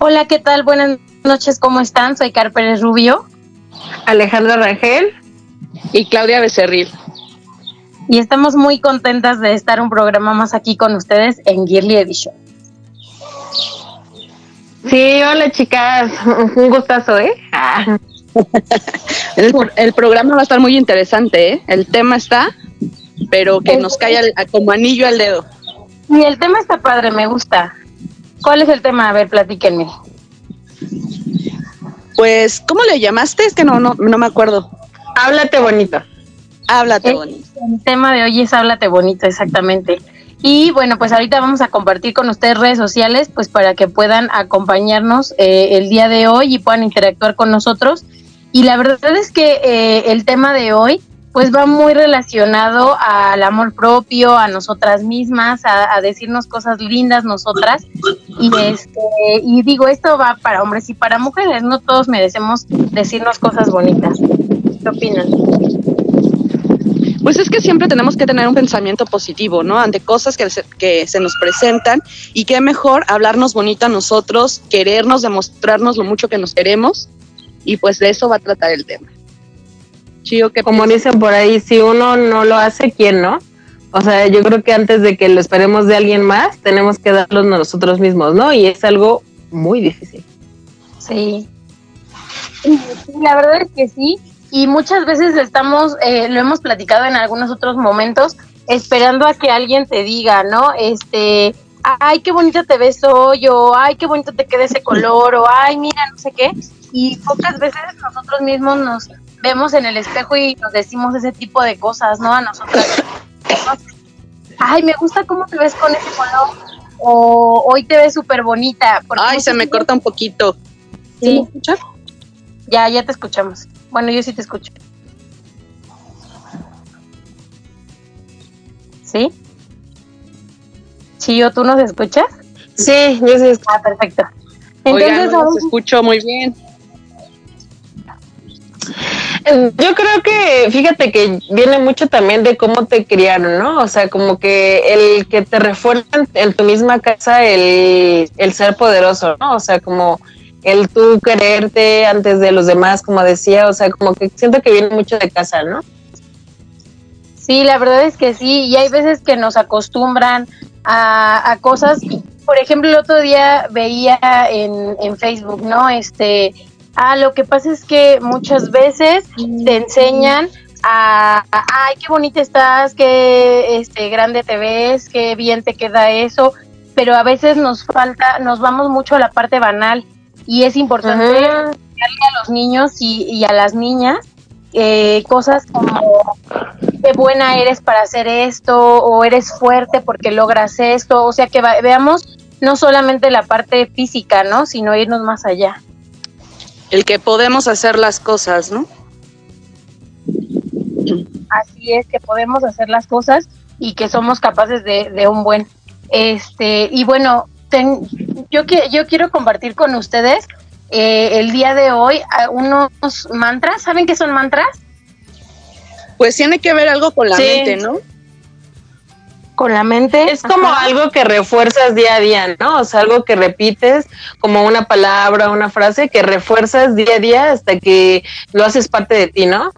Hola, ¿qué tal? Buenas noches, ¿cómo están? Soy Car Pérez Rubio. Alejandra Rangel y Claudia Becerril. Y estamos muy contentas de estar un programa más aquí con ustedes en Girly Edition. Sí, hola chicas, un gustazo, ¿eh? Ah. el, programa va a estar muy interesante, ¿eh? El tema está, pero que nos cae como anillo al dedo. Y el tema está padre, me gusta. ¿Cuál es el tema? A ver, platíquenme. Pues, ¿cómo le llamaste? Es que no, no, no me acuerdo. Háblate bonito. Háblate bonito. El tema de hoy es Háblate bonito, exactamente. Y bueno, pues ahorita vamos a compartir con ustedes redes sociales, pues para que puedan acompañarnos eh, el día de hoy y puedan interactuar con nosotros. Y la verdad es que eh, el tema de hoy pues va muy relacionado al amor propio, a nosotras mismas, a, decirnos cosas lindas nosotras. Y este, y digo, esto va para hombres y para mujeres, no todos merecemos decirnos cosas bonitas. ¿Qué opinan? Pues es que siempre tenemos que tener un pensamiento positivo, ¿no? Ante cosas que se, que se nos presentan y qué mejor hablarnos bonito a nosotros, querernos, demostrarnos lo mucho que nos queremos y pues de eso va a tratar el tema. Como dicen por ahí, si uno no lo hace, ¿quién no? O sea, yo creo que antes de que lo esperemos de alguien más, tenemos que darlo nosotros mismos, ¿no? Y es algo muy difícil. Sí. La verdad es que sí. Y muchas veces estamos, eh, lo hemos platicado en algunos otros momentos, esperando a que alguien te diga, ¿no? Este, ay, qué bonita te ves hoy, o ay, qué bonito te queda ese color, o ay, mira, no sé qué. Y pocas veces nosotros mismos nos vemos en el espejo y nos decimos ese tipo de cosas, ¿no? A nosotras. Ay, me gusta cómo te ves con ese color. O hoy te ves súper bonita. Ay, se me corta un poquito. ¿Sí? ¿Me escuchas? Ya, ya te escuchamos. Bueno, yo sí te escucho. ¿Sí? ¿Sí o tú nos escuchas? Sí, yo sí. Ah, perfecto. Entonces, Oigan, escucho muy bien. Yo creo que, fíjate que viene mucho también de cómo te criaron, ¿no? O sea, como que el que te refuerzan en tu misma casa el, el ser poderoso, ¿no? O sea, como el tú quererte antes de los demás, como decía, o sea, como que siento que viene mucho de casa, ¿no? Sí, la verdad es que sí, y hay veces que nos acostumbran a, a cosas, por ejemplo, el otro día veía en, en Facebook, ¿no? Este, Ah, lo que pasa es que muchas veces te enseñan a, ay, qué bonita estás, qué este, grande te ves, qué bien te queda eso, pero a veces nos falta, nos vamos mucho a la parte banal y es importante a los niños y, a las niñas eh, cosas como qué buena eres para hacer esto o eres fuerte porque logras esto, o sea que veamos no solamente la parte física, ¿no? Sino irnos más allá el que podemos hacer las cosas, ¿no? Así es, que podemos hacer las cosas y que somos capaces de, un buen. Este, y bueno, yo, que, yo quiero compartir con ustedes eh, el día de hoy unos mantras. ¿Saben qué son mantras? Pues tiene que ver algo con la mente, ¿no? Con la mente. Es como algo que refuerzas día a día, ¿no? O sea, algo que repites como una palabra, una frase que refuerzas día a día hasta que lo haces parte de ti, ¿no?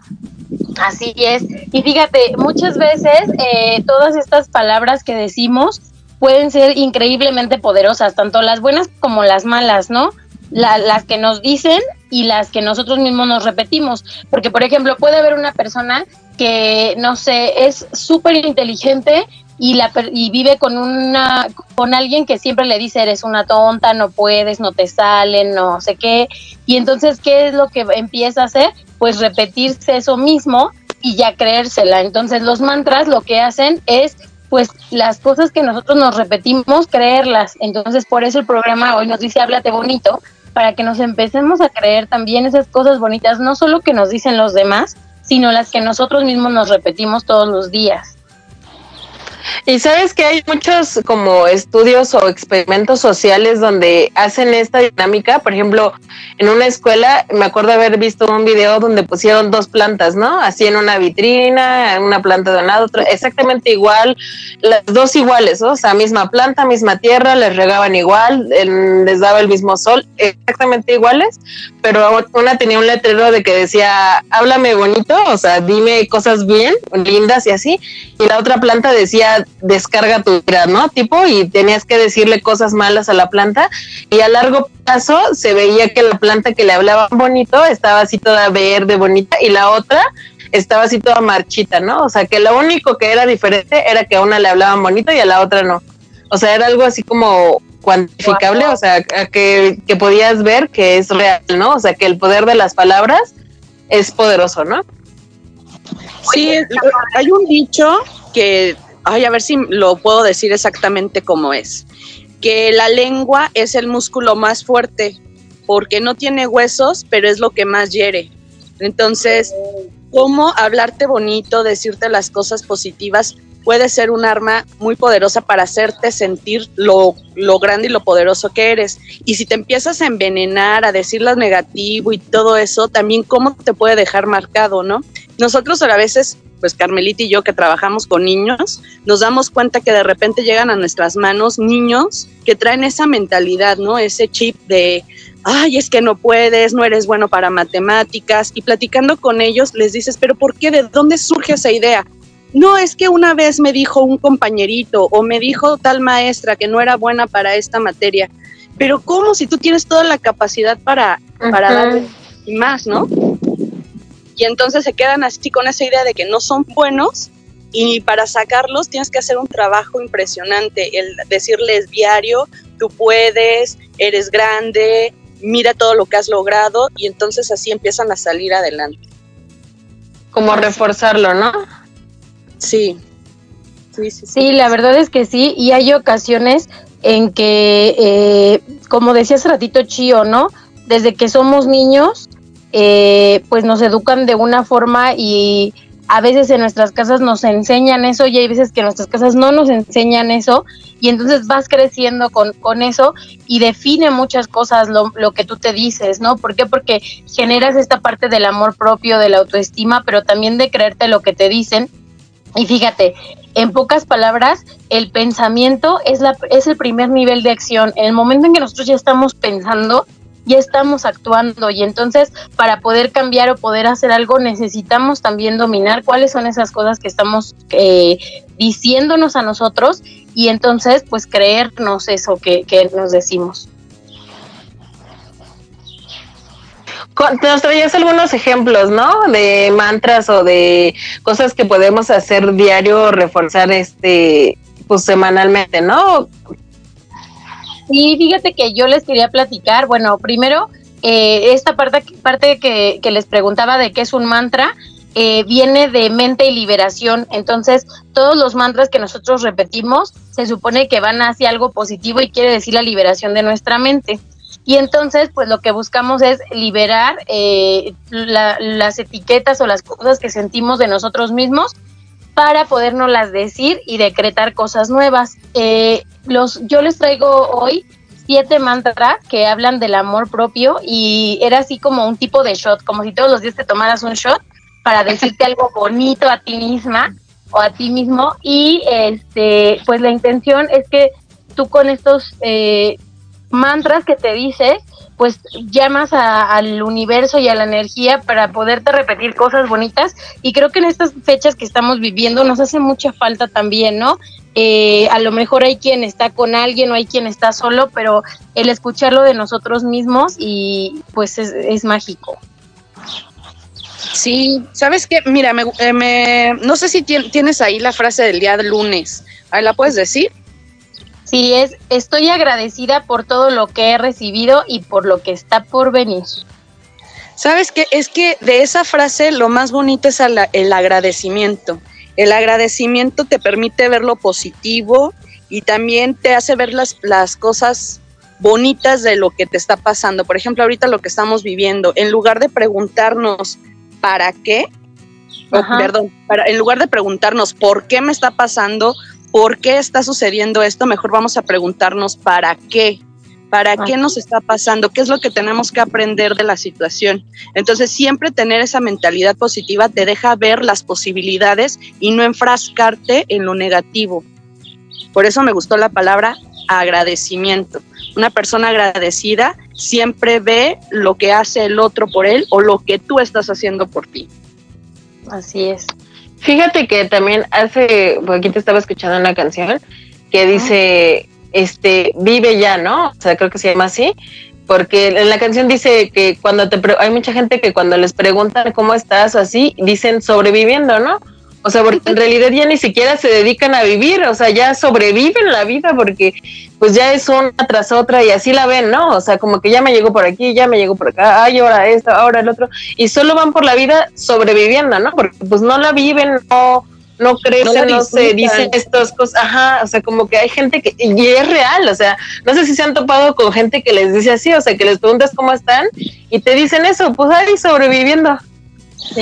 Así es. Y fíjate, muchas veces eh, todas estas palabras que decimos pueden ser increíblemente poderosas, tanto las buenas como las malas, ¿no? las que nos dicen y las que nosotros mismos nos repetimos. Porque, por ejemplo, puede haber una persona que, no sé, es súper inteligente y, la, y vive con, una, con alguien que siempre le dice, eres una tonta, no puedes, no te salen, no sé qué. Y entonces, ¿qué es lo que empieza a hacer? Pues repetirse eso mismo y ya creérsela. Entonces los mantras lo que hacen es pues las cosas que nosotros nos repetimos, creerlas. Entonces por eso el programa hoy nos dice háblate bonito, para que nos empecemos a creer también esas cosas bonitas, no solo que nos dicen los demás, sino las que nosotros mismos nos repetimos todos los días. Y sabes que hay muchos como estudios o experimentos sociales donde hacen esta dinámica. Por ejemplo, en una escuela me acuerdo haber visto un video donde pusieron dos plantas, ¿no? Así en una vitrina, una planta de un lado, otra, exactamente igual, las dos iguales, ¿no? o sea, misma planta, misma tierra, les regaban igual, les daba el mismo sol, exactamente iguales, pero una tenía un letrero de que decía, háblame bonito, o sea, dime cosas bien, lindas y así, y la otra planta decía, descarga tu ira, ¿no? Tipo, y tenías que decirle cosas malas a la planta, y a largo plazo se veía que la planta que le hablaba bonito estaba así toda verde, bonita, y la otra estaba así toda marchita, ¿no? O sea, que lo único que era diferente era que a una le hablaban bonito y a la otra no. O sea, era algo así como cuantificable, o sea, que, que podías ver que es real, ¿no? O sea, que el poder de las palabras es poderoso, ¿no? Sí, hay un dicho que, ay, a ver si lo puedo decir exactamente como es, que la lengua es el músculo más fuerte porque no tiene huesos, pero es lo que más hiere. Entonces, ¿cómo hablarte bonito, decirte las cosas positivas puede ser un arma muy poderosa para hacerte sentir lo, lo, grande y lo poderoso que eres. Y si te empiezas a envenenar, a decir lo negativo y todo eso, también cómo te puede dejar marcado, ¿no? Nosotros a veces, pues Carmelita y yo que trabajamos con niños, nos damos cuenta que de repente llegan a nuestras manos niños que traen esa mentalidad, ¿no? Ese chip de, ay, es que no puedes, no eres bueno para matemáticas. Y platicando con ellos les dices, pero ¿por qué? ¿De dónde surge esa idea? no es que una vez me dijo un compañerito o me dijo tal maestra que no era buena para esta materia, pero ¿cómo si tú tienes toda la capacidad para, para dar más, ¿no? Y entonces se quedan así con esa idea de que no son buenos y para sacarlos tienes que hacer un trabajo impresionante, el decirles diario, tú puedes, eres grande, mira todo lo que has logrado y entonces así empiezan a salir adelante. Como reforzarlo, ¿no? Sí. Sí, sí, sí. la verdad es que sí, y hay ocasiones en que, eh, como decía hace ratito Chío, ¿no? Desde que somos niños, eh, pues nos educan de una forma y a veces en nuestras casas nos enseñan eso y hay veces que en nuestras casas no nos enseñan eso y entonces vas creciendo con, con eso y define muchas cosas lo, lo, que tú te dices, ¿no? ¿Por qué? Porque generas esta parte del amor propio, de la autoestima, pero también de creerte lo que te dicen y fíjate, en pocas palabras, el pensamiento es, la, es el primer nivel de acción. En el momento en que nosotros ya estamos pensando, ya estamos actuando y entonces para poder cambiar o poder hacer algo necesitamos también dominar cuáles son esas cosas que estamos eh, diciéndonos a nosotros y entonces pues creernos eso que, que nos decimos. Nos traías algunos ejemplos, ¿no? De mantras o de cosas que podemos hacer diario, reforzar este, pues semanalmente, ¿no? Sí, fíjate que yo les quería platicar, bueno, primero, eh, esta parte, parte que, les preguntaba de qué es un mantra, eh, viene de mente y liberación. Entonces, todos los mantras que nosotros repetimos se supone que van hacia algo positivo y quiere decir la liberación de nuestra mente. Y entonces, pues lo que buscamos es liberar eh, las etiquetas o las cosas que sentimos de nosotros mismos para podernos las decir y decretar cosas nuevas. Eh, los, yo les traigo hoy siete mantras que hablan del amor propio y era así como un tipo de shot, como si todos los días te tomaras un shot para decirte algo bonito a ti misma o a ti mismo y este pues la intención es que tú con estos eh, mantras que te dices, pues llamas al universo y a la energía para poderte repetir cosas bonitas. Y creo que en estas fechas que estamos viviendo nos hace mucha falta también, ¿no? Eh, a lo mejor hay quien está con alguien o hay quien está solo, pero el escucharlo de nosotros mismos y pues es, mágico. Sí, ¿sabes qué? Mira, me, eh, me, no sé si tienes ahí la frase del día de lunes. ¿Ahí la puedes decir? Sí, es, estoy agradecida por todo lo que he recibido y por lo que está por venir. ¿Sabes qué? Es que de esa frase lo más bonito es el agradecimiento. El agradecimiento te permite ver lo positivo y también te hace ver las, las cosas bonitas de lo que te está pasando. Por ejemplo, ahorita lo que estamos viviendo, en lugar de preguntarnos para qué, perdón, para, en lugar de preguntarnos por qué me está pasando, por qué está sucediendo esto, mejor vamos a preguntarnos para qué. ¿Para qué nos está pasando? ¿Qué es lo que tenemos que aprender de la situación? Entonces, siempre tener esa mentalidad positiva te deja ver las posibilidades y no enfrascarte en lo negativo. Por eso me gustó la palabra agradecimiento. Una persona agradecida siempre ve lo que hace el otro por él o lo que tú estás haciendo por ti. Así es. Fíjate que también hace, aquí te estaba escuchando una canción que dice, este, vive ya, ¿no? O sea, creo que se llama así, porque en la canción dice que cuando te, hay mucha gente que cuando les preguntan cómo estás o así, dicen sobreviviendo, ¿no? O sea, porque en realidad ya ni siquiera se dedican a vivir, o sea, ya sobreviven la vida porque pues ya es una tras otra y así la ven, ¿no? O sea, como que ya me llegó por aquí, ya me llegó por acá, ay, ahora esto, ahora el otro, y solo van por la vida sobreviviendo, ¿no? Porque pues no la viven, no, no crecen, no, se dicen estas cosas, ajá, o sea, como que hay gente que, y es real, o sea, no sé si se han topado con gente que les dice así, o sea, que les preguntas cómo están y te dicen eso, pues ahí sobreviviendo. Sí.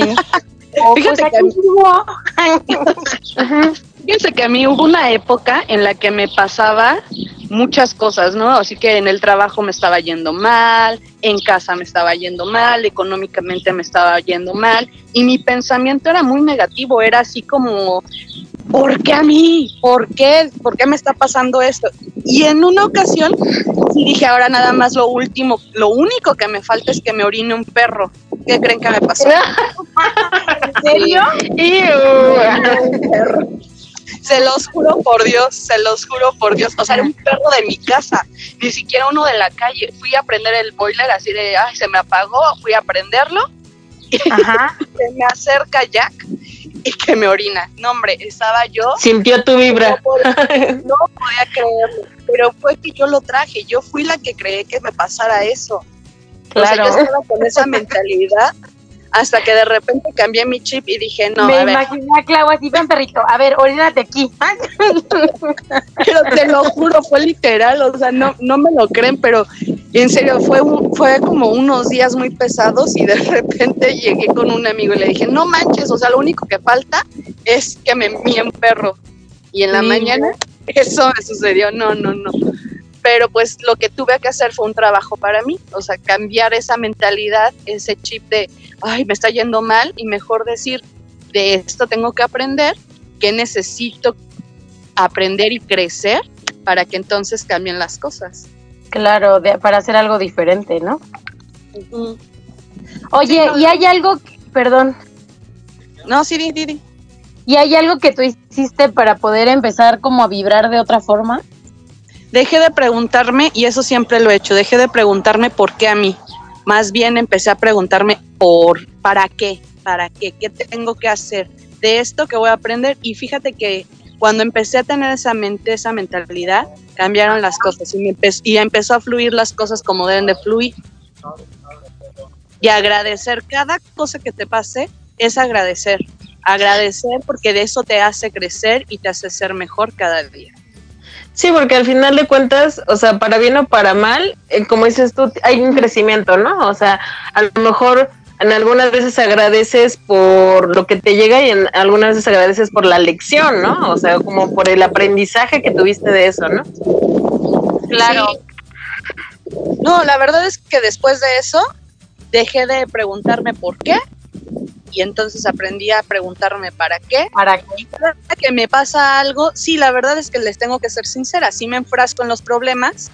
Fíjate que, Fíjense que a mí hubo una época en la que me pasaba muchas cosas, ¿no? Así que en el trabajo me estaba yendo mal, en casa me estaba yendo mal, económicamente me estaba yendo mal y mi pensamiento era muy negativo, era así como, ¿por qué a mí? ¿Por qué? ¿Por qué me está pasando esto? Y en una ocasión dije, ahora nada más lo último, lo único que me falta es que me orine un perro. ¿Qué creen que me pasó? ¿En serio? Se los juro por Dios, se los juro por Dios. O sea, era un perro de mi casa, ni siquiera uno de la calle. Fui a prender el boiler así de, ay, se me apagó, fui a prenderlo. Ajá. se me acerca Jack y que me orina. No, hombre, estaba yo. Sintió tu vibra. No podía, no podía creerlo. Pero fue que yo lo traje. Yo fui la que creé que me pasara eso. Claro. yo estaba con esa mentalidad hasta que de repente cambié mi chip y dije, no, Me a imaginé a Clau así, ven perrito, a ver, orínate aquí. pero te lo juro, fue literal, o sea, no, no me lo creen, pero en serio, fue, fue como unos días muy pesados y de repente llegué con un amigo y le dije, no manches, o sea, lo único que falta es que me envíen un perro. Y en la mañana eso me sucedió, no, no, no pero pues lo que tuve que hacer fue un trabajo para mí, o sea, cambiar esa mentalidad, ese chip de, ay, me está yendo mal y mejor decir, de esto tengo que aprender, que necesito aprender y crecer para que entonces cambien las cosas. Claro, para hacer algo diferente, ¿no? Oye, ¿y hay algo, perdón? No, sí, Didi. ¿Y hay algo que tú hiciste para poder empezar como a vibrar de otra forma? Dejé de preguntarme, y eso siempre lo he hecho, dejé de preguntarme por qué a mí. Más bien empecé a preguntarme por, ¿para qué? ¿Para qué? ¿Qué tengo que hacer? De esto que voy a aprender. Y fíjate que cuando empecé a tener esa mente, esa mentalidad, cambiaron las cosas y, me y empezó a fluir las cosas como deben de fluir. Y agradecer cada cosa que te pase es agradecer. Agradecer porque de eso te hace crecer y te hace ser mejor cada día. Sí, porque al final de cuentas, o sea, para bien o para mal, eh, como dices tú, hay un crecimiento, ¿no? O sea, a lo mejor en algunas veces agradeces por lo que te llega y en algunas veces agradeces por la lección, ¿no? O sea, como por el aprendizaje que tuviste de eso, ¿no? Claro. No, la verdad es que después de eso dejé de preguntarme por qué y entonces aprendí a preguntarme para qué. ¿Para qué? que me pasa algo, sí, la verdad es que les tengo que ser sincera, sí me enfrasco en los problemas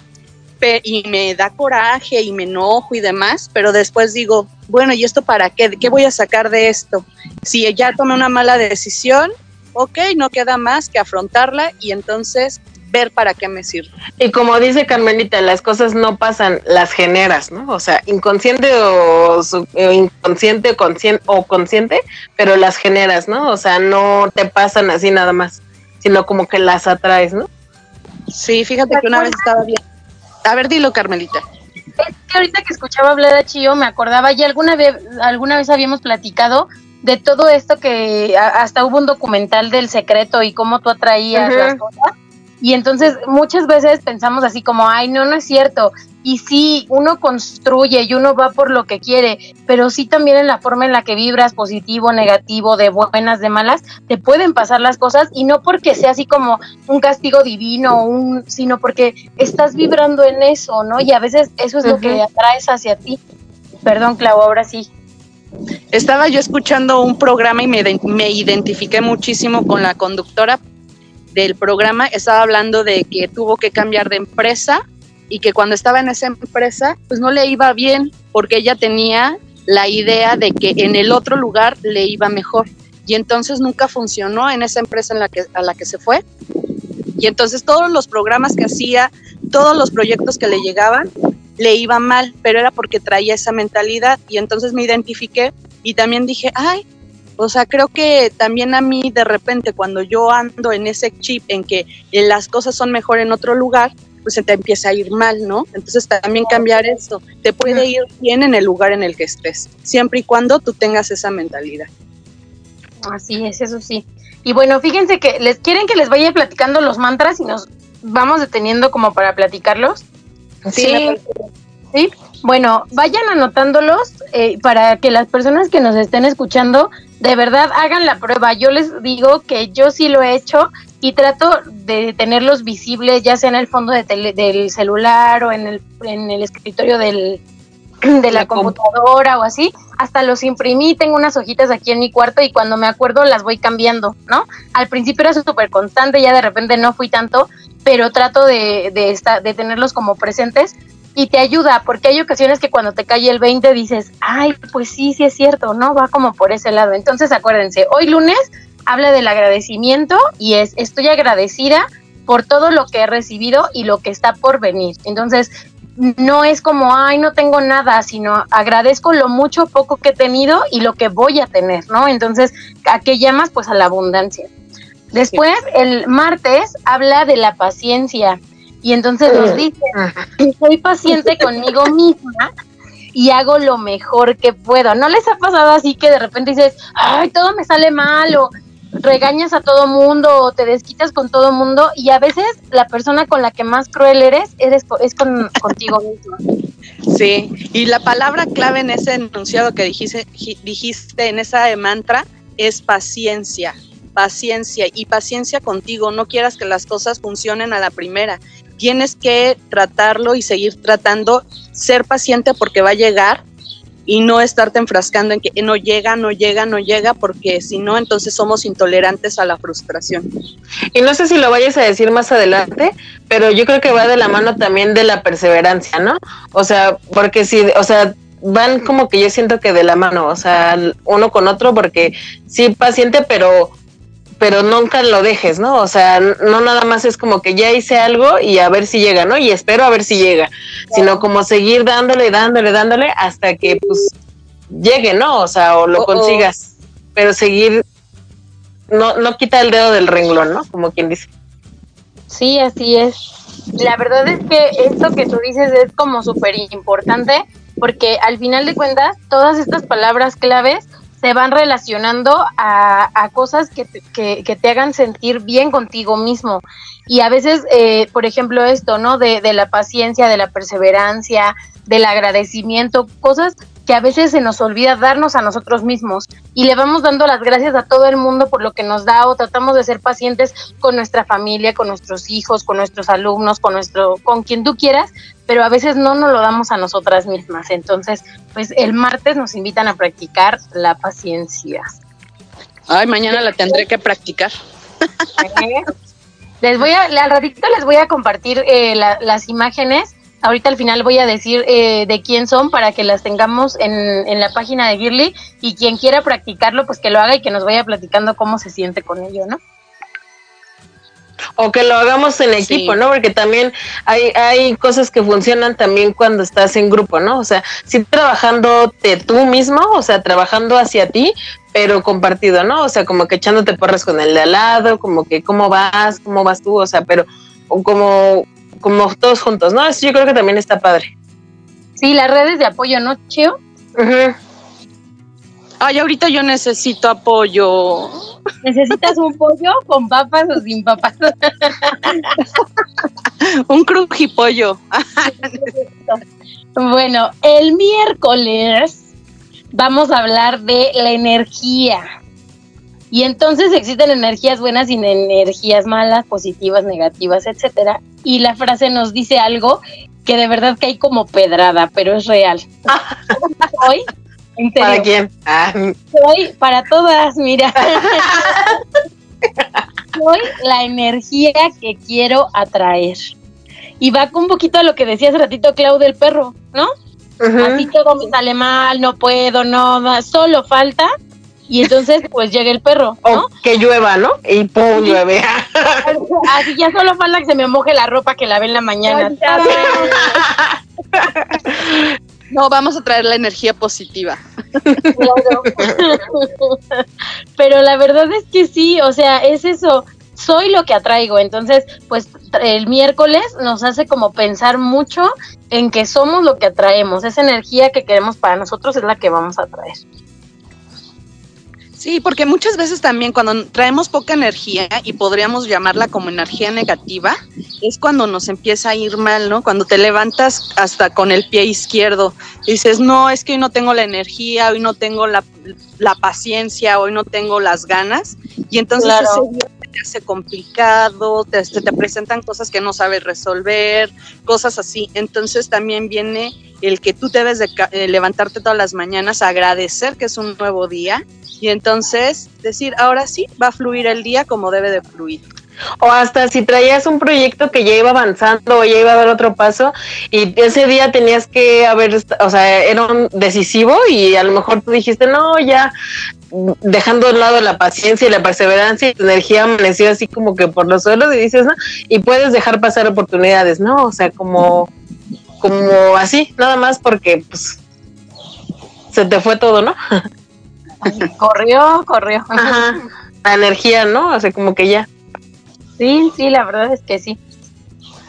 y me da coraje y me enojo y demás, pero después digo, bueno, ¿y esto para qué? ¿Qué voy a sacar de esto? Si ya tomé una mala decisión, ok, no queda más que afrontarla y entonces ver para qué me sirve. Y como dice Carmelita, las cosas no pasan, las generas, ¿no? O sea, inconsciente o, inconsciente consciente, o consciente, pero las generas, ¿no? O sea, no te pasan así nada más, sino como que las atraes, ¿no? Sí, fíjate que una vez estaba bien. A ver, dilo, Carmelita. Es ahorita que escuchaba hablar de Chio me acordaba, ya alguna vez, alguna vez habíamos platicado de todo esto que hasta hubo un documental del secreto y cómo tú atraías las cosas. Y entonces muchas veces pensamos así como, ay, no, no es cierto. Y sí, uno construye y uno va por lo que quiere, pero sí también en la forma en la que vibras, positivo, negativo, de buenas, de malas, te pueden pasar las cosas y no porque sea así como un castigo divino, un, sino porque estás vibrando en eso, ¿no? Y a veces eso es lo que atraes hacia ti. Perdón, Clau, ahora sí. Estaba yo escuchando un programa y me, me identifiqué muchísimo con la conductora del programa. Estaba hablando de que tuvo que cambiar de empresa y que cuando estaba en esa empresa, pues no le iba bien porque ella tenía la idea de que en el otro lugar le iba mejor. Y entonces nunca funcionó en esa empresa en la que, a la que se fue. Y entonces todos los programas que hacía, todos los proyectos que le llegaban, le iba mal, pero era porque traía esa mentalidad. Y entonces me identifiqué y también dije, ay, o sea, creo que también a mí de repente cuando yo ando en ese chip en que las cosas son mejor en otro lugar, pues se te empieza a ir mal, ¿no? Entonces también cambiar eso, te puede ir bien en el lugar en el que estés, siempre y cuando tú tengas esa mentalidad. Así es, eso sí. Y bueno, fíjense que les quieren que les vaya platicando los mantras y nos vamos deteniendo como para platicarlos. Sí. Sí. Bueno, vayan anotándolos eh, para que las personas que nos estén escuchando de verdad hagan la prueba. Yo les digo que yo sí lo he hecho y trato de tenerlos visibles, ya sea en el fondo de del celular o en el, en el escritorio del, de la, computadora o así. Hasta los imprimí, tengo unas hojitas aquí en mi cuarto y cuando me acuerdo las voy cambiando, ¿no? Al principio era súper constante, ya de repente no fui tanto, pero trato de, de, de tenerlos como presentes y te ayuda, porque hay ocasiones que cuando te cae el 20 dices, ay, pues sí, sí es cierto, ¿no? Va como por ese lado. Entonces acuérdense, hoy lunes habla del agradecimiento y es estoy agradecida por todo lo que he recibido y lo que está por venir. Entonces, no es como, ay, no tengo nada, sino agradezco lo mucho poco que he tenido y lo que voy a tener, ¿no? Entonces, ¿a qué llamas? Pues a la abundancia. Después, el martes habla de la paciencia y entonces nos dice, soy paciente conmigo misma y hago lo mejor que puedo. ¿No les ha pasado así que de repente dices, ay, todo me sale mal o regañas a todo mundo o te desquitas con todo mundo y a veces la persona con la que más cruel eres, eres es con, contigo mismo. Sí, y la palabra clave en ese enunciado que dijiste, dijiste en esa mantra es paciencia, paciencia y paciencia contigo. No quieras que las cosas funcionen a la primera. Tienes que tratarlo y seguir tratando, ser paciente porque va a llegar y no estarte enfrascando en que no llega, no llega, no llega, porque si no, entonces somos intolerantes a la frustración. Y no sé si lo vayas a decir más adelante, pero yo creo que va de la mano también de la perseverancia, ¿no? O sea, porque si, o sea, van como que yo siento que de la mano, o sea, uno con otro, porque sí, paciente, pero pero nunca lo dejes, ¿no? O sea, no nada más es como que ya hice algo y a ver si llega, ¿no? Y espero a ver si llega, sino como seguir dándole, dándole, dándole hasta que pues llegue, ¿no? O sea, o lo consigas, pero seguir, no, no quita el dedo del renglón, ¿no? Como quien dice. Sí, así es. La verdad es que esto que tú dices es como súper importante porque al final de cuentas todas estas palabras claves se van relacionando a, a cosas que te, que, te hagan sentir bien contigo mismo. Y a veces, eh, por ejemplo, esto, ¿no? De, de la paciencia, de la perseverancia, del agradecimiento, cosas que a veces se nos olvida darnos a nosotros mismos y le vamos dando las gracias a todo el mundo por lo que nos da o tratamos de ser pacientes con nuestra familia, con nuestros hijos, con nuestros alumnos, con nuestro con quien tú quieras, pero a veces no nos lo damos a nosotras mismas. Entonces, pues el martes nos invitan a practicar la paciencia. Ay, mañana la tendré que practicar. Les voy a, al ratito les voy a compartir eh, las imágenes Ahorita al final voy a decir eh, de quién son para que las tengamos en, en la página de Girly y quien quiera practicarlo, pues que lo haga y que nos vaya platicando cómo se siente con ello, ¿no? O que lo hagamos en equipo, ¿no? Porque también hay, hay cosas que funcionan también cuando estás en grupo, ¿no? O sea, sí trabajando tú mismo, o sea, trabajando hacia ti, pero compartido, ¿no? O sea, como que echándote porras con el de al lado, como que cómo vas, cómo vas tú, o sea, pero como como todos juntos, ¿no? Eso yo creo que también está padre. Sí, las redes de apoyo, ¿no, Chio? Ay, ahorita yo necesito apoyo. ¿Necesitas un pollo con papas o sin papas? un crujipollo. bueno, el miércoles vamos a hablar de la energía. Y entonces existen energías buenas y energías malas, positivas, negativas, etcétera. Y la frase nos dice algo que de verdad cae como pedrada, pero es real. Hoy, en ¿Para quién? Ah. Hoy, para todas, mira. Soy la energía que quiero atraer. Y va con un poquito a lo que decía hace ratito Clau del perro, ¿no? Así todo me sale mal, no puedo, no, solo falta y entonces pues llega el perro, ¿no? O que llueva, ¿no? Y pum, llueve. Así ya solo falta que se me moje la ropa que la ve en la mañana. No, vamos a traer la energía positiva. Pero la verdad es que sí, o sea, es eso, soy lo que atraigo. Entonces, pues el miércoles nos hace como pensar mucho en que somos lo que atraemos. Esa energía que queremos para nosotros es la que vamos a traer. Sí, porque muchas veces también cuando traemos poca energía y podríamos llamarla como energía negativa, es cuando nos empieza a ir mal, ¿no? Cuando te levantas hasta con el pie izquierdo, dices, no, es que hoy no tengo la energía, hoy no tengo la, paciencia, hoy no tengo las ganas, y entonces ese día te hace complicado, te, te presentan cosas que no sabes resolver, cosas así. Entonces también viene el que tú debes de eh, levantarte todas las mañanas, agradecer que es un nuevo día y entonces decir, ahora sí, va a fluir el día como debe de fluir. O hasta si traías un proyecto que ya iba avanzando o ya iba a dar otro paso y ese día tenías que haber, o sea, era un decisivo y a lo mejor tú dijiste, no, ya dejando a un lado la paciencia y la perseverancia y tu energía amaneció así como que por los suelos y dices, no, y puedes dejar pasar oportunidades, ¿no? O sea, como, como así, nada más porque pues se te fue todo, ¿no? corrió, corrió. La energía, ¿no? O sea, como que ya. Sí, sí, la verdad es que sí.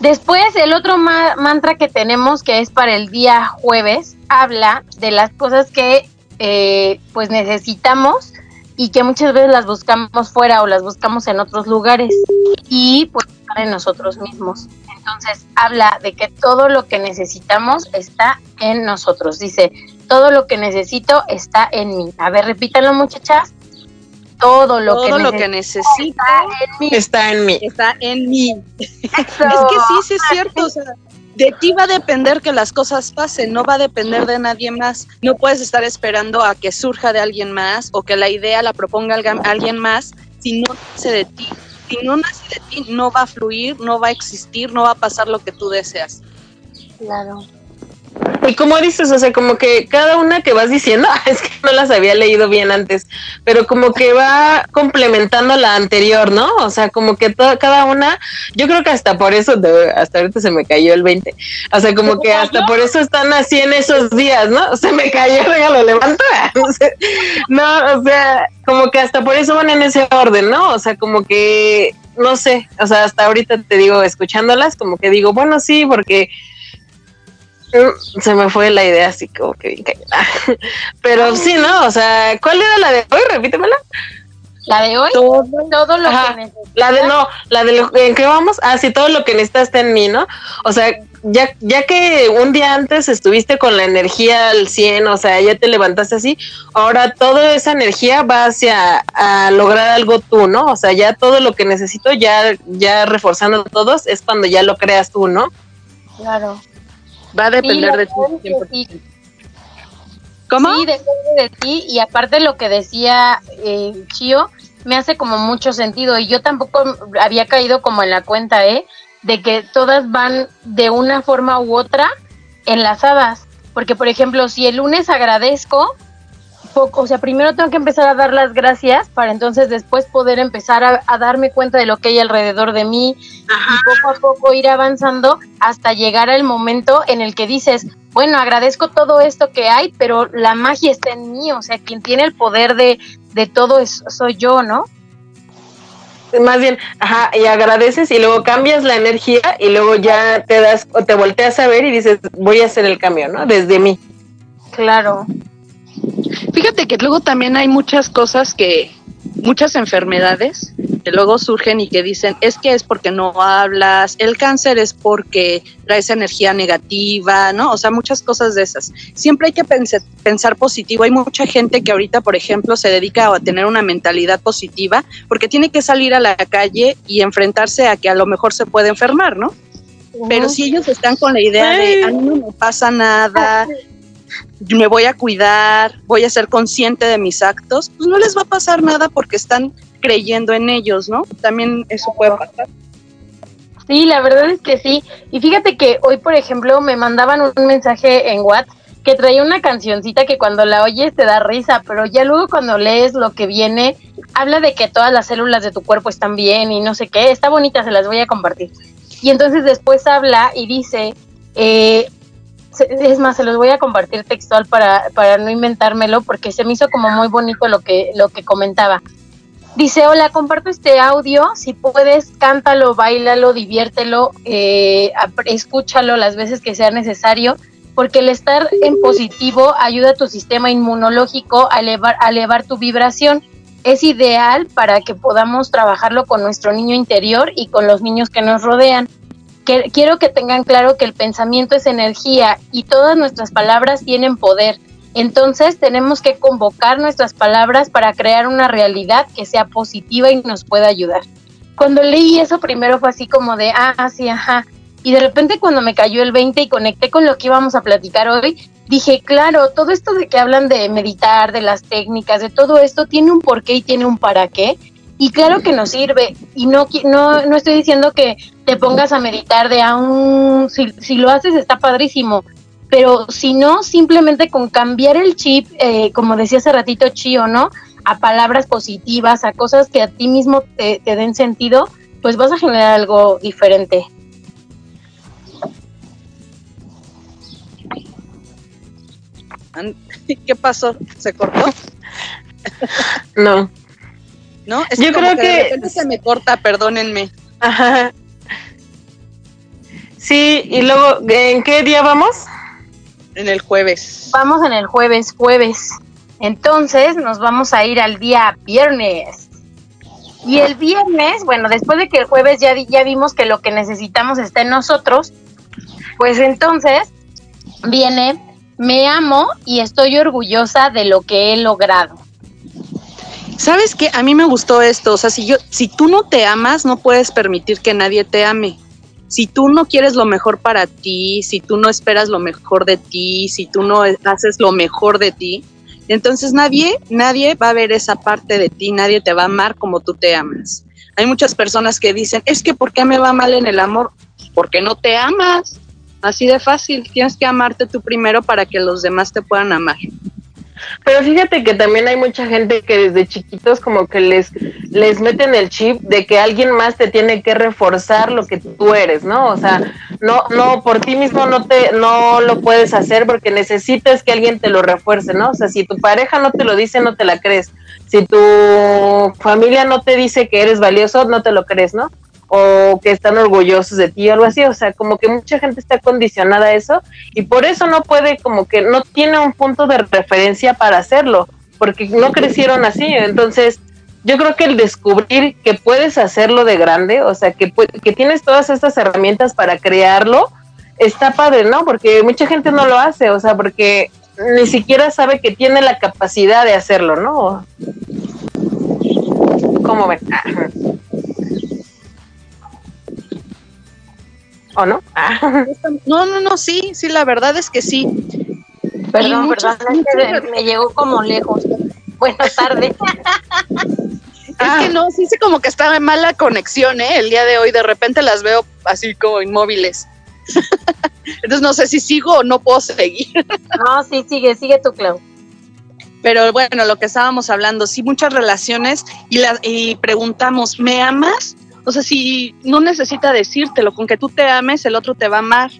Después, el otro mantra que tenemos, que es para el día jueves, habla de las cosas que eh, pues necesitamos y que muchas veces las buscamos fuera o las buscamos en otros lugares y pues en nosotros mismos. Entonces habla de que todo lo que necesitamos está en nosotros. Dice, todo lo que necesito está en mí. A ver, repítanlo muchachas. Todo lo, que, lo que necesito está en mí. Está en mí. es que sí, sí es cierto. O sea, de ti va a depender que las cosas pasen, no va a depender de nadie más. No puedes estar esperando a que surja de alguien más o que la idea la proponga alguien más si no nace de ti. Si no nace de ti, no va a fluir, no va a existir, no va a pasar lo que tú deseas. Claro. Y como dices, o sea, como que cada una que vas diciendo, es que no las había leído bien antes, pero como que va complementando la anterior, ¿no? O sea, como que toda, cada una, yo creo que hasta por eso, hasta ahorita se me cayó el 20, o sea, como que hasta por eso están así en esos días, ¿no? Se me cayó, ya lo levanto. no, o sea, como que hasta por eso van en ese orden, ¿no? O sea, como que, no sé, o sea, hasta ahorita te digo, escuchándolas, como que digo, bueno, sí, porque se me fue la idea así como que bien Pero sí, ¿no? O sea, ¿cuál era la de hoy? Repítemela. La de hoy, todo, lo que La de no, la de lo, en qué vamos, ah, sí, todo lo que necesitas está en mí, ¿no? O sea, ya, ya que un día antes estuviste con la energía al 100, o sea, ya te levantaste así, ahora toda esa energía va hacia a lograr algo tú, ¿no? O sea, ya todo lo que necesito, ya, ya reforzando todos, es cuando ya lo creas tú, ¿no? Claro. Va a depender de ti. ¿Cómo? Sí, depende de ti y aparte lo que decía eh, Chio, me hace como mucho sentido y yo tampoco había caído como en la cuenta, ¿eh? De que todas van de una forma u otra enlazadas. Porque, por ejemplo, si el lunes agradezco, o sea, primero tengo que empezar a dar las gracias para entonces después poder empezar a, darme cuenta de lo que hay alrededor de mí y poco a poco ir avanzando hasta llegar al momento en el que dices, bueno, agradezco todo esto que hay, pero la magia está en mí, o sea, quien tiene el poder de, de todo es, soy yo, ¿no? más bien, ajá, y agradeces y luego cambias la energía y luego ya te das o te volteas a ver y dices, voy a hacer el cambio, ¿no? Desde mí. Claro. Fíjate que luego también hay muchas cosas que, muchas enfermedades que luego surgen y que dicen, es que es porque no hablas, el cáncer es porque traes energía negativa, ¿no? O sea, muchas cosas de esas. Siempre hay que pensar, pensar positivo. Hay mucha gente que ahorita, por ejemplo, se dedica a tener una mentalidad positiva porque tiene que salir a la calle y enfrentarse a que a lo mejor se puede enfermar, ¿no? Pero si ellos están con la idea de, a mí no me pasa nada, me voy a cuidar, voy a ser consciente de mis actos, pues no les va a pasar nada porque están creyendo en ellos, ¿no? También eso puede pasar. Sí, la verdad es que sí. Y fíjate que hoy, por ejemplo, me mandaban un mensaje en WhatsApp que traía una cancioncita que cuando la oyes te da risa, pero ya luego cuando lees lo que viene, habla de que todas las células de tu cuerpo están bien y no sé qué. Está bonita, se las voy a compartir. Y entonces después habla y dice, eh, es más, se los voy a compartir textual para, para no inventármelo, porque se me hizo como muy bonito lo que, lo que comentaba. Dice, hola, comparto este audio, si puedes, cántalo, bailalo, diviértelo, eh, escúchalo las veces que sea necesario, porque el estar en positivo ayuda a tu sistema inmunológico a elevar, a elevar tu vibración. Es ideal para que podamos trabajarlo con nuestro niño interior y con los niños que nos rodean quiero que tengan claro que el pensamiento es energía y todas nuestras palabras tienen poder. Entonces tenemos que convocar nuestras palabras para crear una realidad que sea positiva y nos pueda ayudar. Cuando leí eso primero fue así como de, ah, sí, ajá. Y de repente cuando me cayó el 20 y conecté con lo que íbamos a platicar hoy, dije, claro, todo esto de que hablan de meditar, de las técnicas, de todo esto, tiene un porqué y tiene un para qué. Y claro que nos sirve. Y no, no, no estoy diciendo que te pongas a meditar de aún, si, si lo haces está padrísimo, pero si no, simplemente con cambiar el chip, eh, como decía hace ratito Chio, ¿no? A palabras positivas, a cosas que a ti mismo te, te den sentido, pues vas a generar algo diferente. ¿Qué pasó? ¿Se cortó? No. ¿No? Yo creo que, que... se me corta, perdónenme. Ajá. Sí, y luego, ¿en qué día vamos? En el jueves. Vamos en el jueves, jueves. Entonces nos vamos a ir al día viernes. Y el viernes, bueno, después de que el jueves ya, ya vimos que lo que necesitamos está en nosotros, pues entonces viene, me amo y estoy orgullosa de lo que he logrado. ¿Sabes qué? A mí me gustó esto, o sea, si yo si tú no te amas, no puedes permitir que nadie te ame si tú no quieres lo mejor para ti, si tú no esperas lo mejor de ti, si tú no haces lo mejor de ti, entonces nadie, nadie va a ver esa parte de ti, nadie te va a amar como tú te amas. Hay muchas personas que dicen, es que ¿por qué me va mal en el amor? Porque no te amas. Así de fácil, tienes que amarte tú primero para que los demás te puedan amar. Pero fíjate que también hay mucha gente que desde chiquitos como que les, les meten el chip de que alguien más te tiene que reforzar lo que tú eres, ¿no? O sea, no, no, por ti mismo no te, no lo puedes hacer porque necesitas que alguien te lo refuerce, ¿no? O sea, si tu pareja no te lo dice, no te la crees. Si tu familia no te dice que eres valioso, no te lo crees, ¿no? O que están orgullosos de ti o algo así, o sea, como que mucha gente está condicionada a eso y por eso no puede, como que no tiene un punto de referencia para hacerlo, porque no crecieron así, entonces yo creo que el descubrir que puedes hacerlo de grande, o sea, que, que tienes todas estas herramientas para crearlo, está padre, ¿no? Porque mucha gente no lo hace, o sea, porque ni siquiera sabe que tiene la capacidad de hacerlo, ¿no? ¿Cómo ven? ¿O no? No, no, no, sí, sí, la verdad es que sí. Perdón, perdón, me, llegó como lejos. Buenas tardes. es que no, sí, sí, como que estaba en mala conexión, ¿eh? El día de hoy de repente las veo así como inmóviles. Entonces no sé si sigo o no puedo seguir. no, sí, sigue, sigue tu Clau. Pero bueno, lo que estábamos hablando, sí, muchas relaciones y, la, y preguntamos, ¿me amas? O sea, si no necesita decírtelo, con que tú te ames, el otro te va a amar.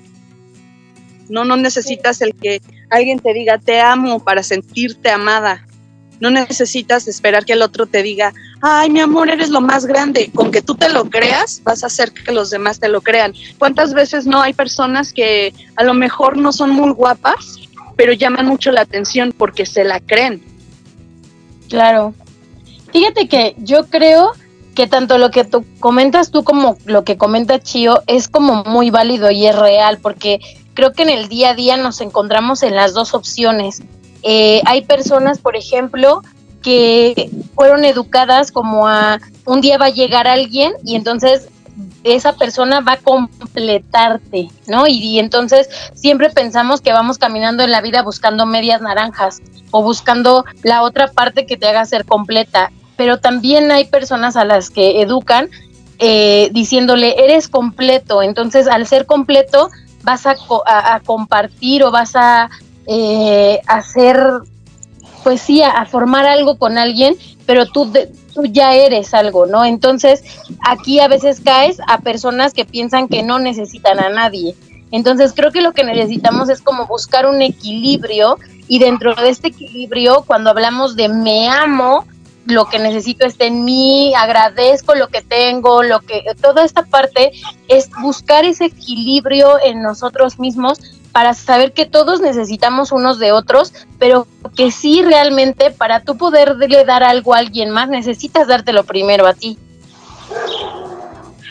No, no necesitas el que alguien te diga te amo para sentirte amada. No necesitas esperar que el otro te diga, ay, mi amor, eres lo más grande. Con que tú te lo creas, vas a hacer que los demás te lo crean. ¿Cuántas veces no hay personas que a lo mejor no son muy guapas, pero llaman mucho la atención porque se la creen? Claro. Fíjate que yo creo que tanto lo que tú comentas tú como lo que comenta Chio es como muy válido y es real, porque creo que en el día a día nos encontramos en las dos opciones. Eh, hay personas, por ejemplo, que fueron educadas como a un día va a llegar alguien y entonces esa persona va a completarte, ¿no? Y, y, entonces siempre pensamos que vamos caminando en la vida buscando medias naranjas o buscando la otra parte que te haga ser completa pero también hay personas a las que educan eh, diciéndole, eres completo, entonces al ser completo vas a, compartir o vas a eh, hacer, pues sí, a, formar algo con alguien, pero tú, tú ya eres algo, ¿no? Entonces aquí a veces caes a personas que piensan que no necesitan a nadie. Entonces creo que lo que necesitamos es como buscar un equilibrio y dentro de este equilibrio, cuando hablamos de me amo, lo que necesito está en mí, agradezco lo que tengo, lo que toda esta parte es buscar ese equilibrio en nosotros mismos para saber que todos necesitamos unos de otros, pero que sí realmente para tú poderle dar algo a alguien más necesitas dártelo primero a ti.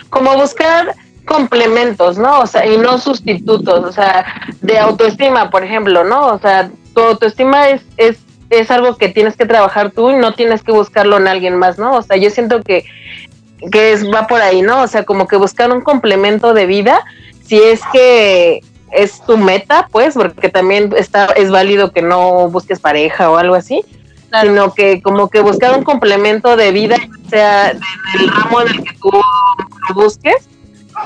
Como buscar complementos, ¿no? O sea, y no sustitutos, o sea, de autoestima, por ejemplo, ¿no? O sea, tu autoestima es, es es algo que tienes que trabajar tú y no tienes que buscarlo en alguien más, ¿no? O sea, yo siento que, que es, va por ahí, ¿no? O sea, como que buscar un complemento de vida, si es que es tu meta, pues, porque también está, es válido que no busques pareja o algo así, sino que como que buscar un complemento de vida, sea del ramo en el que tú lo busques,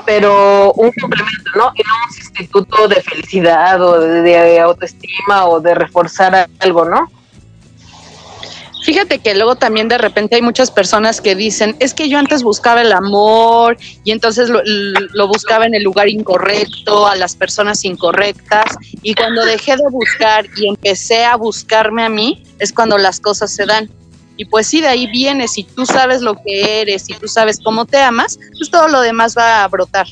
pero un complemento, ¿no? Y no un sustituto de felicidad o de autoestima o de reforzar algo, ¿no? Fíjate que luego también de repente hay muchas personas que dicen, es que yo antes buscaba el amor y entonces lo, buscaba en el lugar incorrecto, a las personas incorrectas, y cuando dejé de buscar y empecé a buscarme a mí, es cuando las cosas se dan. Y pues sí, de ahí viene, si tú sabes lo que eres, si tú sabes cómo te amas, pues todo lo demás va a brotar.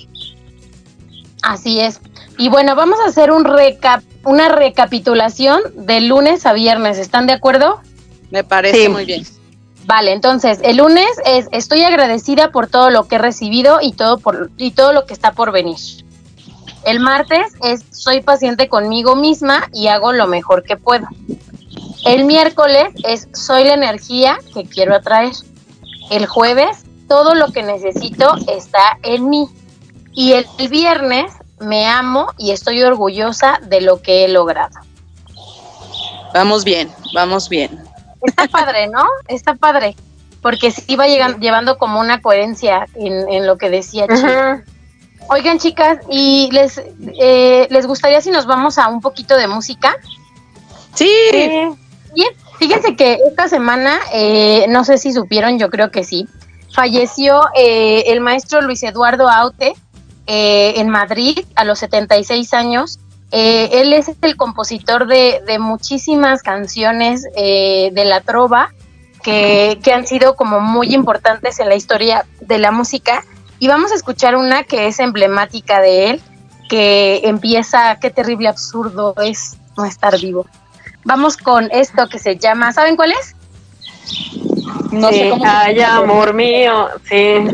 Así es. Y bueno, vamos a hacer un recap, una recapitulación de lunes a viernes. ¿Están de acuerdo? Me parece muy bien. Vale, entonces el lunes es estoy agradecida por todo lo que he recibido y todo por y todo lo que está por venir. El martes es soy paciente conmigo misma y hago lo mejor que puedo. El miércoles es soy la energía que quiero atraer. El jueves todo lo que necesito está en mí. Y el viernes me amo y estoy orgullosa de lo que he logrado. Vamos bien, vamos bien. Está padre, ¿no? Está padre. Porque sí va llegando, llevando como una coherencia en, lo que decía. Oigan, chicas, ¿y les, eh, les gustaría si nos vamos a un poquito de música? Sí. bien, fíjense que esta semana, eh, no sé si supieron, yo creo que sí, falleció eh, el maestro Luis Eduardo Aute en Madrid a los 76 años. Eh, él es el compositor de, muchísimas canciones eh, de la trova que, han sido como muy importantes en la historia de la música. Y vamos a escuchar una que es emblemática de él, que empieza, qué terrible absurdo es no estar vivo. Vamos con esto que se llama, ¿saben cuál es? No sé cómo ay, amor mío, sí.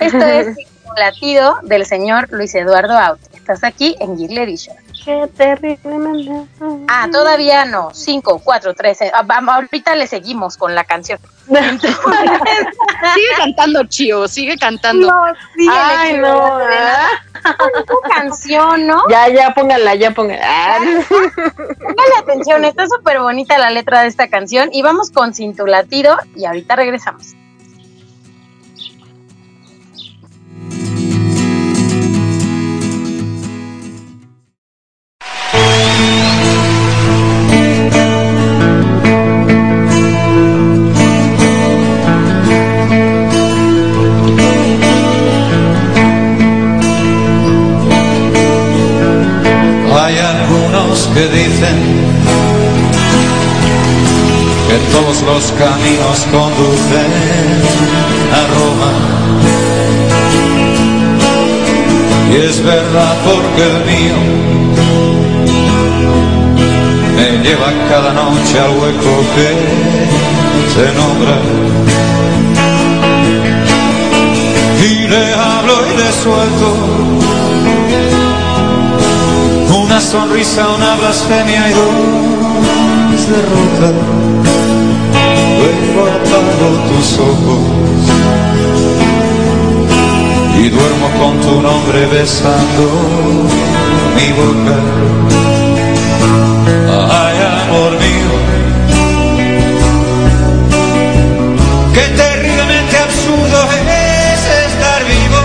Esto es latido del señor Luis Eduardo Out. Estás aquí en Giggle Edition. Qué terrible. Ah, todavía no. 5, 4, 3. Ahorita le seguimos con la canción. sigue cantando, Chio, sigue cantando. No, Ay, no. ¿ah? canción, ¿no? Ya, ya, póngala, ya póngala. Ah. Póngale atención, está súper bonita la letra de esta canción. Y vamos con Cintulatido y ahorita regresamos. Es verdad porque el mío me lleva cada noche al hueco que se nombra. Y le hablo y le suelto una sonrisa, una blasfemia y dos derrotas Duermo apago tus ojos y duermo con tu nombre besando mi boca. Ay, amor mío, qué terriblemente absurdo es estar vivo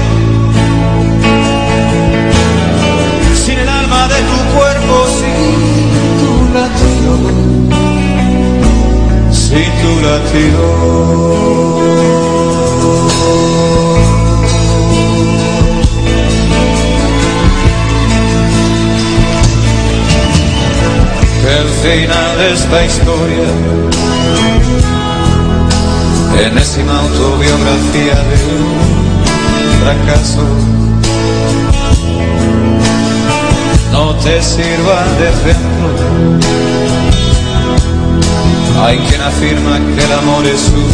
sin el alma de tu cuerpo, sin tu latido sin tu latido. Final de esta historia, enésima autobiografía de un fracaso, no te sirva de ejemplo. Hay quien afirma que el amor es un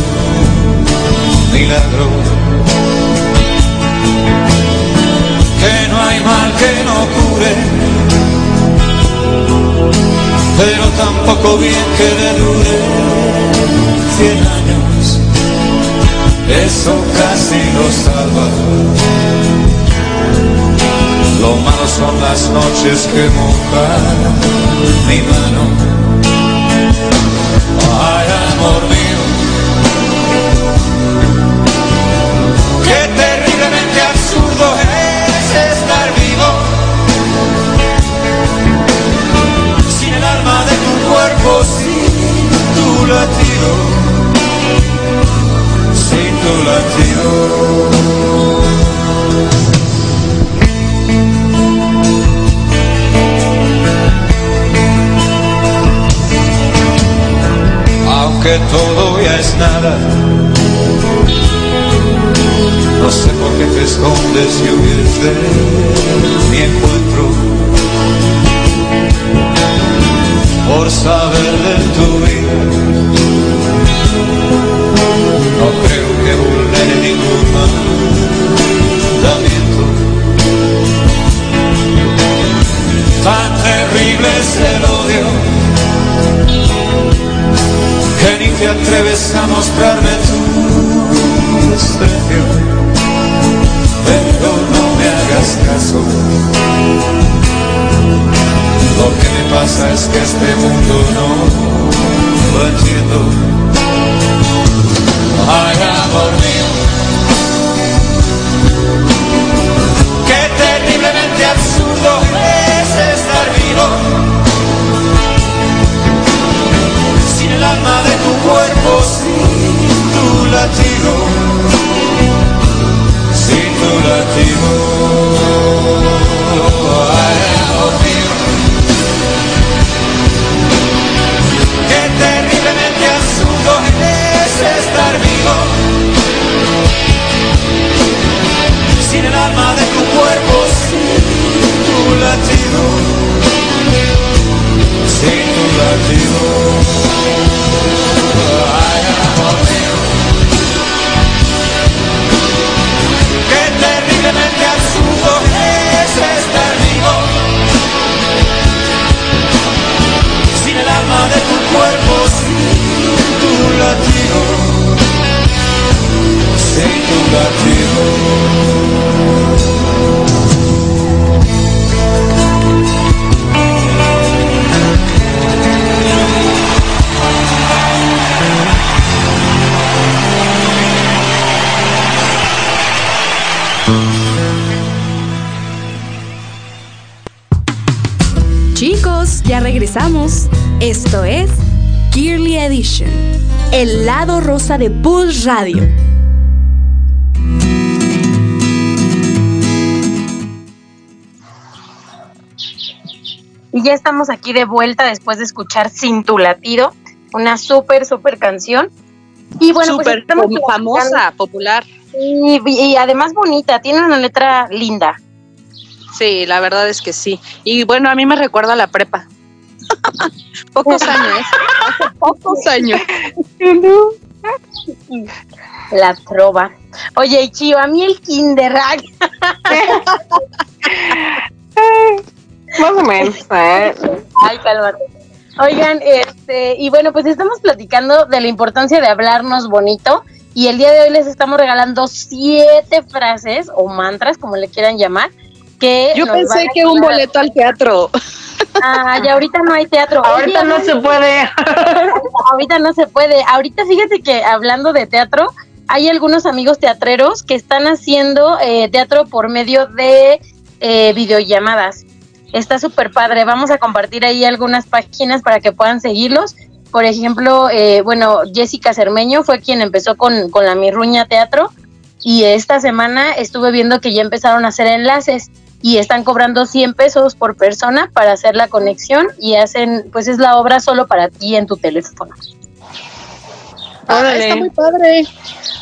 milagro, que no hay mal que no cure, pero tampoco bien que le dure cien años, eso casi lo salva. Lo malo son las noches que mojan mi mano ay amor. Lado rosa de Pulse Radio. Y ya estamos aquí de vuelta después de escuchar Sin tu latido. una súper, súper canción. Y bueno, pues Súper famosa, popular. y, y además bonita, tiene una letra linda. Sí, la verdad es que sí. Y bueno, a mí me recuerda a la prepa. pocos años, hace pocos años. La trova. Oye, Chío, a mí el Kinder Más o menos. ¿eh? Ay, cálmate. Oigan, este, y bueno, pues estamos platicando de la importancia de hablarnos bonito. Y el día de hoy les estamos regalando siete frases o mantras, como le quieran llamar, que Yo pensé que un boleto al teatro. Ah, y ahorita no hay teatro. Ahorita Oye, no se puede. ahorita no se puede. Ahorita fíjate que hablando de teatro, hay algunos amigos teatreros que están haciendo eh, teatro por medio de eh, videollamadas. Está súper padre. Vamos a compartir ahí algunas páginas para que puedan seguirlos. Por ejemplo, eh, bueno, Jessica Cermeño fue quien empezó con, con la Mirruña Teatro y esta semana estuve viendo que ya empezaron a hacer enlaces y están cobrando 100 pesos por persona para hacer la conexión y hacen, pues es la obra solo para ti en tu teléfono. Ah, está muy padre.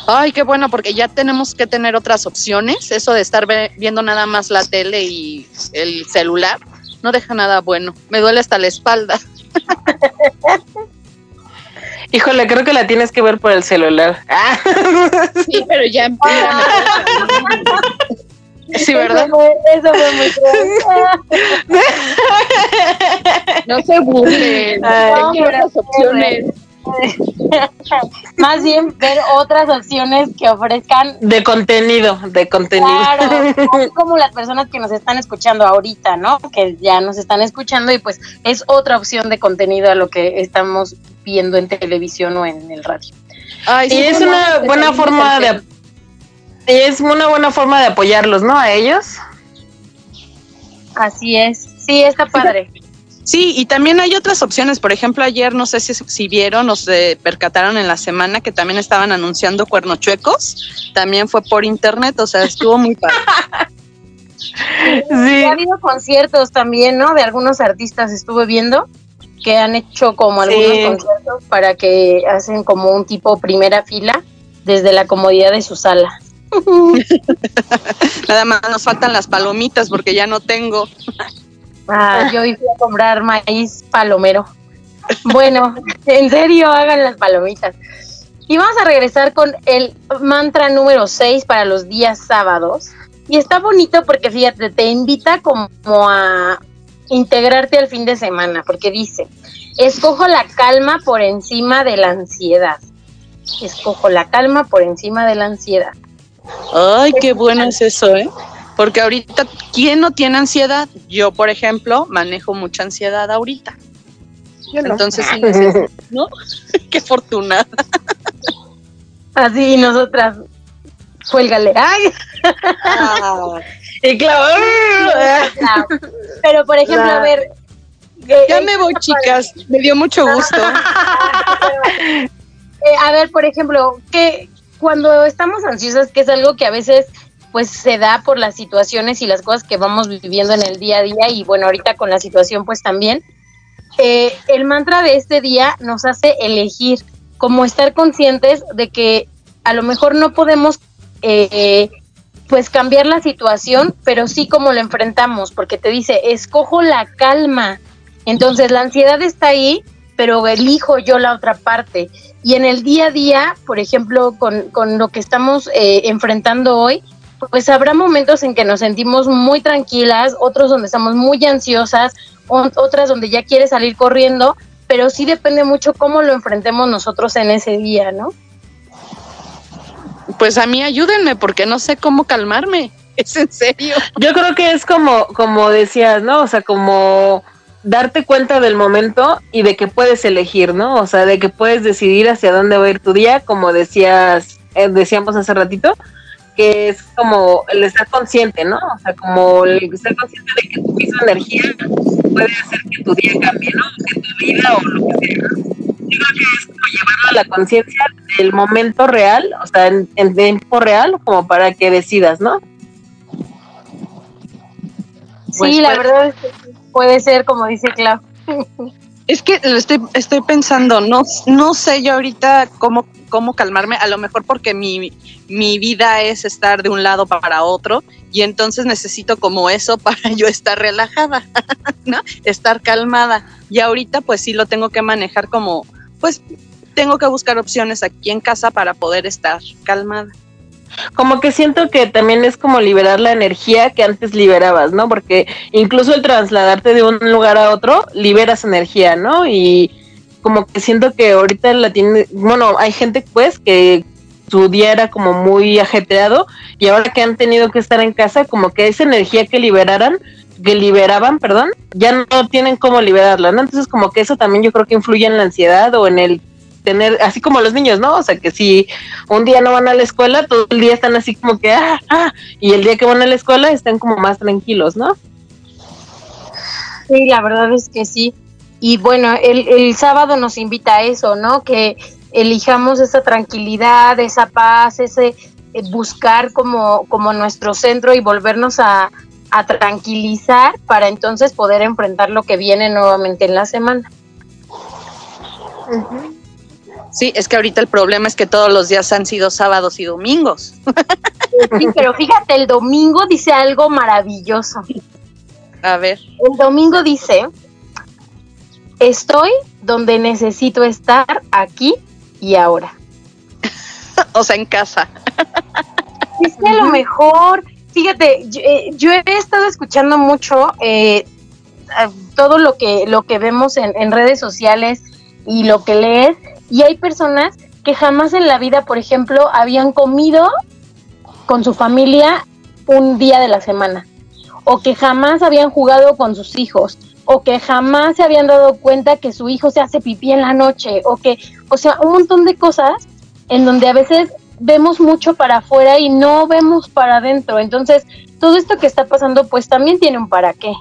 Ay, qué bueno, porque ya tenemos que tener otras opciones. Eso de estar ve- viendo nada más la tele y el celular no deja nada bueno. Me duele hasta la espalda. Híjole, creo que la tienes que ver por el celular. Ah, Sí, pero ya. sí, ¿verdad? Eso fue, eso fue muy cruel. No se burlen. Ay, Hay otras opciones. Más bien ver otras opciones que ofrezcan, de contenido, de contenido. claro, como las personas que nos están escuchando ahorita, ¿no? Que ya nos están escuchando y pues es otra opción de contenido a lo que estamos viendo en televisión o en el radio. Ay, Y sí, es bueno, una buena forma de y es una buena forma de apoyarlos, ¿no? A ellos. Así es. Sí, está padre. Sí, y también hay otras opciones. Por ejemplo, ayer no sé si, si vieron o se percataron en la semana que también estaban anunciando cuernochuecos. También fue por internet, o sea, estuvo muy padre. Sí. Ha habido conciertos también, ¿no? De algunos artistas estuve viendo que han hecho como algunos Sí. conciertos para que hacen como un tipo primera fila desde la comodidad de su sala. Nada más nos faltan las palomitas porque ya no tengo. Ah, yo fui a comprar maíz palomero. Bueno, en serio, hagan las palomitas. Y vamos a regresar con el mantra número 6 para los días sábados. Y está bonito porque fíjate, te invita como a integrarte al fin de semana, porque dice, escojo la calma por encima de la ansiedad. Escojo la calma por encima de la ansiedad. Ay, qué bueno es eso, ¿eh? Porque ahorita, ¿quién no tiene ansiedad? Yo, por ejemplo, manejo mucha ansiedad ahorita. Entonces, sí, necesito, ¿no? qué fortuna. Así nosotras, cuélgale. Ay, Y claro. Pero, por ejemplo, a ver. eh, Ya eh, me voy, chicas. Me dio mucho gusto. eh, a ver, por ejemplo, que cuando estamos ansiosas, que es algo que a veces pues se da por las situaciones y las cosas que vamos viviendo en el día a día y bueno, ahorita con la situación pues también, eh, el mantra de este día nos hace elegir, como estar conscientes de que a lo mejor no podemos eh, pues cambiar la situación, pero sí como la enfrentamos, porque te dice, escojo la calma. Entonces la ansiedad está ahí, pero elijo yo la otra parte. Y en el día a día, por ejemplo, con, con lo que estamos eh, enfrentando hoy, pues habrá momentos en que nos sentimos muy tranquilas, otros donde estamos muy ansiosas, otras donde ya quieres salir corriendo, pero sí depende mucho cómo lo enfrentemos nosotros en ese día, ¿no? Pues a mí ayúdenme porque no sé cómo calmarme. Es en serio. yo creo que es como, como decías, ¿no? O sea, como darte cuenta del momento y de que puedes elegir, ¿no? O sea, de que puedes decidir hacia dónde va a ir tu día, como decías, eh, decíamos hace ratito, que es como el estar consciente, ¿no? O sea, como el estar consciente de que tu misma energía puede hacer que tu día cambie, ¿no? Que tu vida o lo que sea. Yo creo que es como llevarlo a la conciencia del momento real, o sea, en, en tiempo real, como para que decidas, ¿no? sí, la verdad es que puede ser como dice Clau. Es que lo estoy, estoy pensando, no, no sé yo ahorita cómo, cómo calmarme, a lo mejor porque mi, mi vida es estar de un lado para otro y entonces necesito como eso para yo estar relajada, ¿no? Estar calmada. Y ahorita pues sí lo tengo que manejar como, pues tengo que buscar opciones aquí en casa para poder estar calmada como que siento que también es como liberar la energía que antes liberabas, ¿no? Porque incluso el trasladarte de un lugar a otro, liberas energía, ¿no? Y como que siento que ahorita la tiene, bueno, hay gente pues que su día era como muy ajetreado y ahora que han tenido que estar en casa, como que esa energía que liberaran, que liberaban, perdón, ya no tienen cómo liberarla, ¿no? Entonces como que eso también yo creo que influye en la ansiedad o en el tener, así como los niños, ¿no? O sea, que si un día no van a la escuela, todo el día están así como que, ah, ah, y el día que van a la escuela están como más tranquilos, ¿no? Sí, la verdad es que sí. Y bueno, el, el sábado nos invita a eso, ¿no? Que elijamos esa tranquilidad, esa paz, ese eh, buscar como, como nuestro centro y volvernos a, a tranquilizar para entonces poder enfrentar lo que viene nuevamente en la semana. Sí, es que ahorita el problema es que todos los días han sido sábados y domingos. Sí, pero fíjate, el domingo dice algo maravilloso. A ver. El domingo dice, estoy donde necesito estar aquí y ahora. o sea, en casa. Es que a lo mejor, fíjate, yo, eh, he estado escuchando mucho eh, todo lo que, lo que vemos en, en redes sociales y lo que lees y hay personas que jamás en la vida, por ejemplo, habían comido con su familia un día de la semana, o que jamás habían jugado con sus hijos, o que jamás se habían dado cuenta que su hijo se hace pipí en la noche, o que, o sea, un montón de cosas en donde a veces vemos mucho para afuera y no vemos para adentro. Entonces, todo esto que está pasando, pues también tiene un para qué.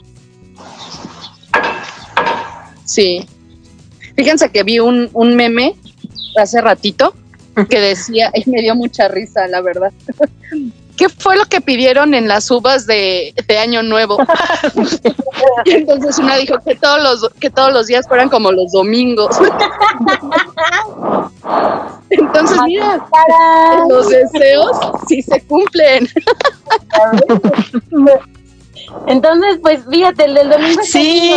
Sí. Fíjense que vi un, un meme hace ratito que decía, y me dio mucha risa, la verdad. ¿Qué fue lo que pidieron en las uvas de, Año Nuevo? y entonces una dijo que todos los que todos los días fueran como los domingos. entonces mira, los deseos sí se cumplen. entonces, pues fíjate, el del domingo. Sí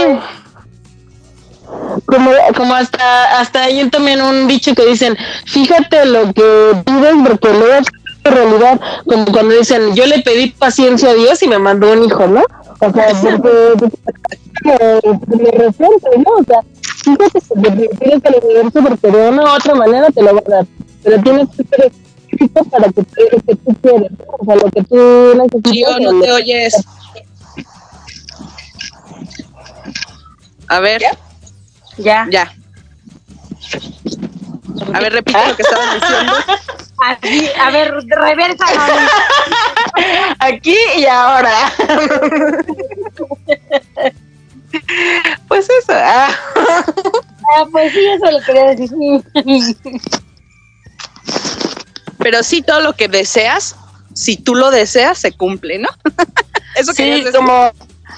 como, como hasta, hasta hay también un bicho que dicen, fíjate lo que pides porque luego es realidad, como cuando dicen, yo le pedí paciencia a Dios y me mandó un hijo, ¿no? O sea, porque me resiento, ¿no? O sea, fíjate que tienes que el universo porque de una u otra manera te lo va a dar, pero tienes que ser específico para que te lo que tú quieres, ¿no? o sea, lo que tú necesitas. Yo no te oyes. A ver. Ya. Ya. A ver, repite lo que estabas diciendo. Aquí, a ver, reversa. Aquí y ahora. pues eso. Ah. ah. pues sí, eso lo quería decir. Pero sí, todo lo que deseas, si tú lo deseas, se cumple, ¿no? eso sí, como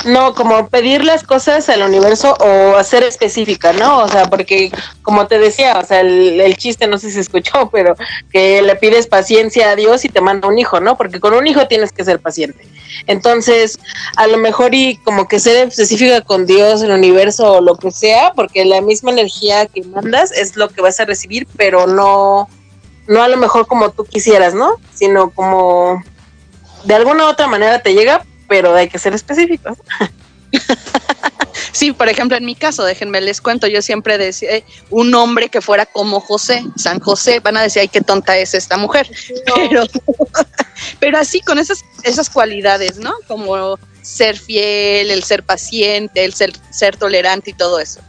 no, como pedir las cosas al universo o hacer específica, ¿no? O sea, porque como te decía, o sea, el, chiste no sé si se escuchó, pero que le pides paciencia a Dios y te manda un hijo, ¿no? Porque con un hijo tienes que ser paciente. Entonces, a lo mejor y como que ser específica con Dios, el universo o lo que sea, porque la misma energía que mandas es lo que vas a recibir, pero no, no a lo mejor como tú quisieras, ¿no? Sino como de alguna u otra manera te llega, pero hay que ser específicos. Sí, por ejemplo, en mi caso, déjenme les cuento, yo siempre decía eh, un hombre que fuera como José, San José, van a decir, ay, qué tonta es esta mujer. Pero, pero así, con esas, esas cualidades, ¿no? Como ser fiel, el ser paciente, el ser, ser tolerante y todo eso.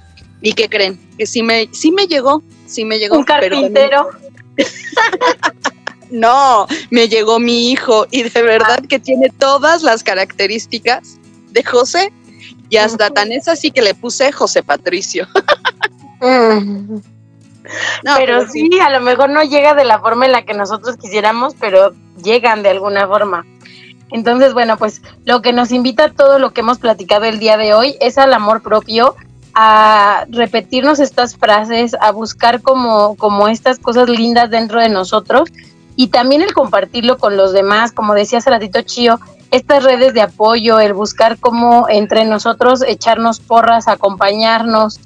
¿Y qué creen? Que sí me, sí me llegó, sí me llegó. Un carpintero. no, me llegó mi hijo y de verdad que tiene todas las características de José y hasta tan es así que le puse José Patricio. pero, sí, a lo mejor no llega de la forma en la que nosotros quisiéramos, pero llegan de alguna forma. Entonces, bueno, pues lo que nos invita a todo lo que hemos platicado el día de hoy es al amor propio, a repetirnos estas frases, a buscar como, como estas cosas lindas dentro de nosotros y también el compartirlo con los demás, como decía hace ratito Chío, estas redes de apoyo, el buscar cómo entre nosotros echarnos porras, acompañarnos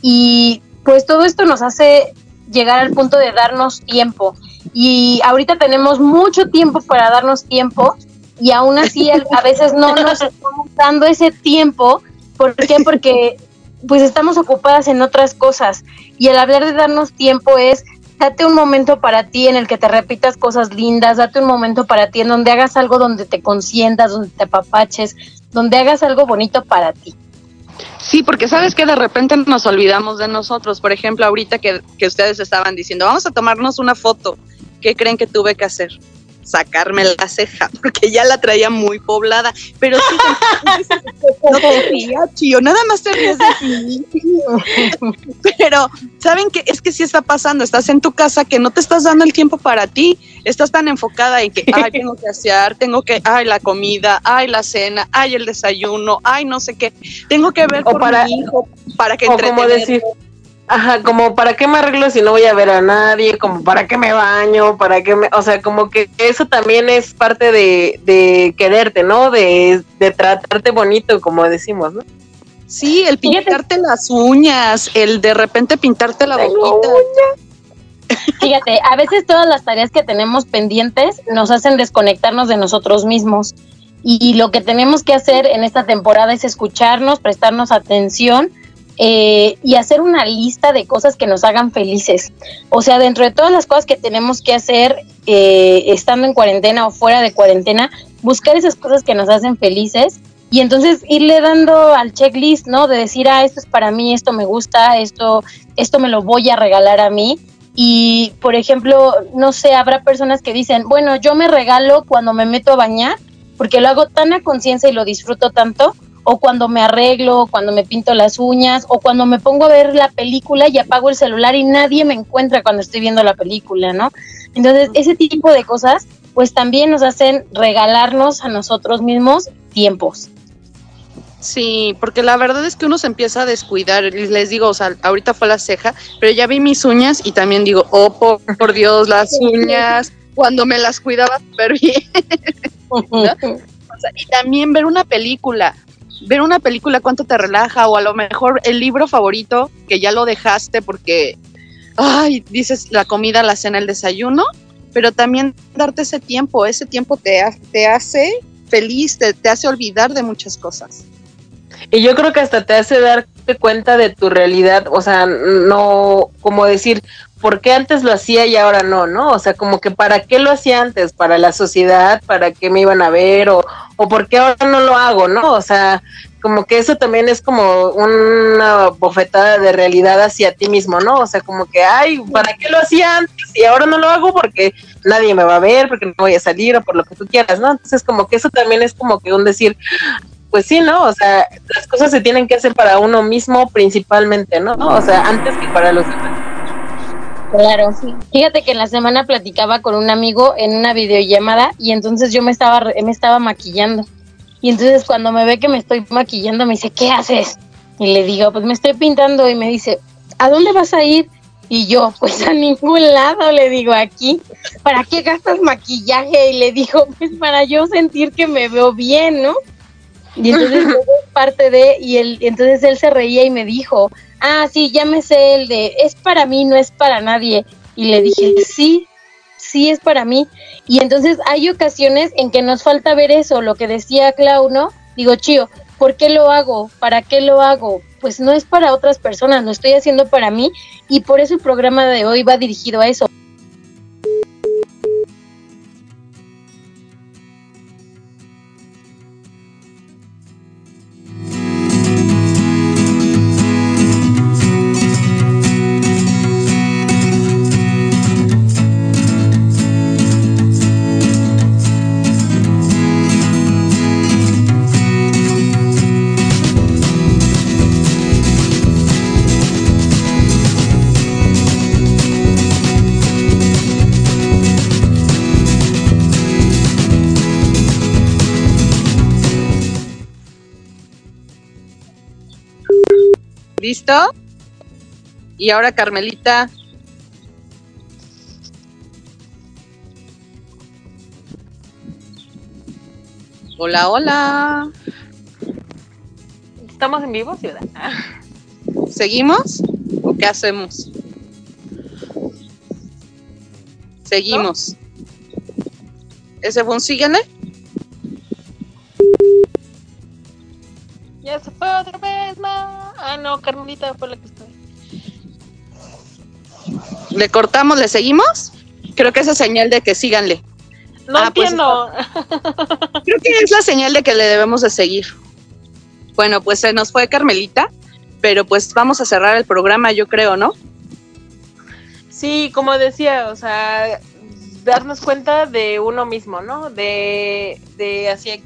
y pues todo esto nos hace llegar al punto de darnos tiempo y ahorita tenemos mucho tiempo para darnos tiempo y aún así a veces no nos estamos dando ese tiempo, ¿por qué? Porque pues estamos ocupadas en otras cosas y el hablar de darnos tiempo es date un momento para ti en el que te repitas cosas lindas, date un momento para ti en donde hagas algo donde te consientas, donde te apapaches, donde hagas algo bonito para ti. Sí, porque sabes que de repente nos olvidamos de nosotros. Por ejemplo, ahorita que, que ustedes estaban diciendo, vamos a tomarnos una foto. ¿Qué creen que tuve que hacer? Sacarme la ceja, porque ya la traía muy poblada. Pero sí, no te rías, chío, nada más te rías de mí. Pero, ¿saben qué? Es que sí está pasando, estás en tu casa que no te estás dando el tiempo para ti, estás tan enfocada en que, ay, tengo que hacer, tengo que, ay, la comida, ay, la cena, ay, el desayuno, ay, no sé qué, tengo que ver por para, mi hijo para que o como decir Ajá, como para qué me arreglo si no voy a ver a nadie, como para qué me baño, para qué me, o sea, como que eso también es parte de, de quererte, ¿no? De, de tratarte bonito, como decimos, ¿no? Sí, el pintarte las uñas, el de repente pintarte la boquita. Fíjate, a veces todas las tareas que tenemos pendientes nos hacen desconectarnos de nosotros mismos. Y lo que tenemos que hacer en esta temporada es escucharnos, prestarnos atención eh, y hacer una lista de cosas que nos hagan felices. O sea, dentro de todas las cosas que tenemos que hacer eh, estando en cuarentena o fuera de cuarentena, buscar esas cosas que nos hacen felices y entonces irle dando al checklist, ¿no? De decir, ah, esto es para mí, esto me gusta, esto, esto me lo voy a regalar a mí. Y, por ejemplo, no sé, habrá personas que dicen, bueno, yo me regalo cuando me meto a bañar, porque lo hago tan a conciencia y lo disfruto tanto, o cuando me arreglo, cuando me pinto las uñas, o cuando me pongo a ver la película y apago el celular y nadie me encuentra cuando estoy viendo la película, ¿no? Entonces, ese tipo de cosas, pues también nos hacen regalarnos a nosotros mismos tiempos. Sí, porque la verdad es que uno se empieza a descuidar. Les digo, o sea, ahorita fue la ceja, pero ya vi mis uñas y también digo, oh, por, Dios, las uñas, cuando me las cuidaba súper bien. y también ver una película ver una película cuánto te relaja o a lo mejor el libro favorito que ya lo dejaste porque, ay, dices la comida, la cena, el desayuno, pero también darte ese tiempo, ese tiempo te, te hace feliz, te, te hace olvidar de muchas cosas. Y yo creo que hasta te hace cuenta de tu realidad, o sea, no como decir, ¿por qué antes lo hacía y ahora no, no? O sea, como que para qué lo hacía antes, para la sociedad, para qué me iban a ver o, o por qué ahora no lo hago, ¿no? O sea, como que eso también es como una bofetada de realidad hacia ti mismo, ¿no? O sea, como que, ay, ¿para qué lo hacía antes y ahora no lo hago porque nadie me va a ver, porque no voy a salir o por lo que tú quieras, ¿no? Entonces, como que eso también es como que un decir, pues sí, ¿no? O sea, las cosas se tienen que hacer para uno mismo principalmente, ¿no? O sea, antes que para los demás. Claro, sí. Fíjate que en la semana platicaba con un amigo en una videollamada y entonces yo me estaba me estaba maquillando. Y entonces cuando me ve que me estoy maquillando me dice, "¿Qué haces?" Y le digo, "Pues me estoy pintando." Y me dice, "¿A dónde vas a ir?" Y yo, pues a ningún lado, le digo, aquí, ¿para qué gastas maquillaje? Y le digo, pues para yo sentir que me veo bien, ¿no? Y entonces es parte de, y él, entonces él se reía y me dijo, ah, sí, ya me sé el de, es para mí, no es para nadie. Y le dije, sí, sí es para mí. Y entonces hay ocasiones en que nos falta ver eso, lo que decía Clau, ¿no? Digo, chío, ¿por qué lo hago? ¿Para qué lo hago? Pues no es para otras personas, lo estoy haciendo para mí y por eso el programa de hoy va dirigido a eso. ¿Listo? Y ahora Carmelita. Hola, hola. ¿Estamos en vivo, ciudad? ¿Seguimos o qué hacemos? Seguimos. ¿Ese fue un síguele? Ya se fue otra vez más. Ah, no, Carmelita fue la que estoy. ¿Le cortamos, le seguimos? Creo que esa es señal de que síganle. No Ah, pues entiendo. Creo que es la señal de que le debemos de seguir. Bueno, pues se nos fue Carmelita, pero pues vamos a cerrar el programa, yo creo, ¿no? Sí, como decía, o sea, darnos cuenta de uno mismo, ¿no? De, de hacia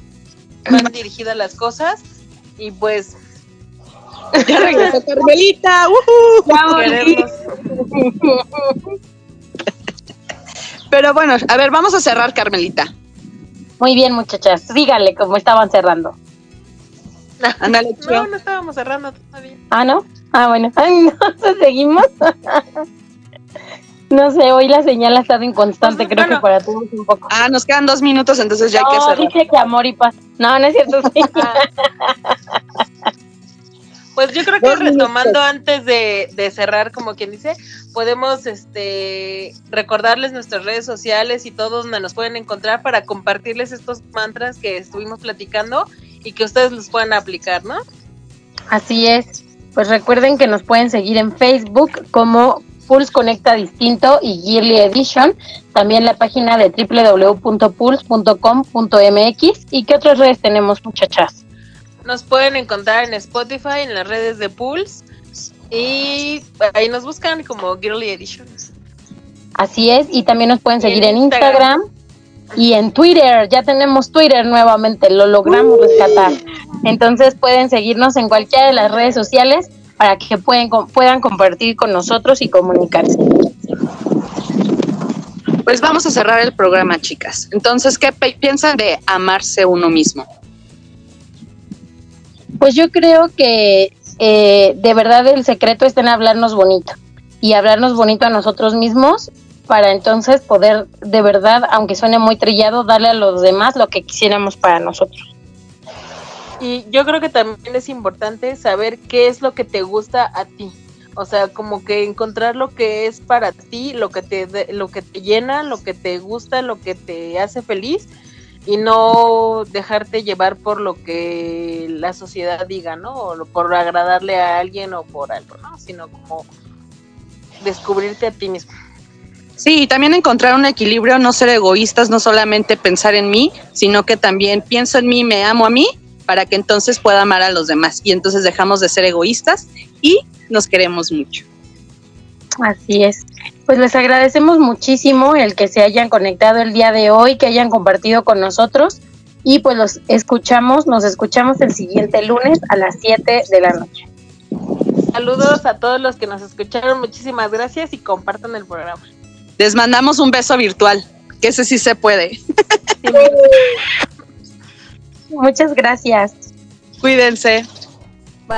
van dirigidas las cosas y pues Ya regresó Carmelita. Pero bueno, a ver, vamos a cerrar, Carmelita. Muy bien, muchachas. Díganle cómo estaban cerrando. Ándale, No, no estábamos cerrando todavía. Ah, ¿no? Ah, bueno. Ay, no, seguimos. no sé, hoy la señal ha estado inconstante, Pues, creo bueno. que para todos un poco. Ah, nos quedan dos minutos, entonces ya hay que no, cerrar. dice que amor y paz. No, no es cierto. sí. Pues yo creo que Dos retomando antes de, de cerrar, como quien dice, podemos este recordarles nuestras redes sociales y todo donde nos pueden encontrar para compartirles estos mantras que estuvimos platicando y que ustedes los puedan aplicar, ¿no? Así es. Pues recuerden que nos pueden seguir en Facebook como Pulse Conecta Distinto y Yearly Edition. También la página de www.pulse.com.mx. ¿Y qué otras redes tenemos, muchachas? Nos pueden encontrar en Spotify, en las redes de Pulse y ahí nos buscan como Girly Editions. Así es. Y también nos pueden seguir en en Instagram. Y en Twitter, ya tenemos Twitter nuevamente, lo logramos rescatar. Entonces pueden seguirnos en cualquiera de las redes sociales para que pueden, puedan compartir con nosotros y comunicarse. Pues vamos a cerrar el programa, chicas. Entonces, ¿qué piensan de amarse uno mismo? Pues yo creo que eh, de verdad el secreto está en hablarnos bonito y hablarnos bonito a nosotros mismos para entonces poder de verdad, aunque suene muy trillado, darle a los demás lo que quisiéramos para nosotros. Y yo creo que también es importante saber qué es lo que te gusta a ti. O sea, como que encontrar lo que es para ti, lo que te lo que te llena, lo que te gusta, lo que te hace feliz y no dejarte llevar por lo que la sociedad diga, ¿no? O por agradarle a alguien o por algo, ¿no? Sino como descubrirte a ti mismo. Sí, y también encontrar un equilibrio, no ser egoístas, no solamente pensar en mí, sino que también pienso en mí, me amo a mí, para que entonces pueda amar a los demás. Y entonces dejamos de ser egoístas y nos queremos mucho. Así es. Pues les agradecemos muchísimo el que se hayan conectado el día de hoy, que hayan compartido con nosotros y pues los escuchamos, nos escuchamos el siguiente lunes a las 7 de la noche. Saludos a todos los que nos escucharon, muchísimas gracias y compartan el programa. Les mandamos un beso virtual, que ese sí se puede. Muchas gracias. Cuídense. Bye.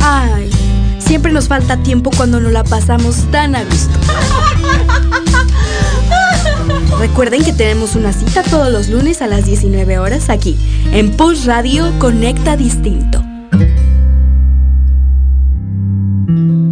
Ay, siempre nos falta tiempo cuando nos la pasamos tan a gusto. Recuerden que tenemos una cita todos los lunes a las 19 horas aquí, en Pulse Radio Conecta Distinto.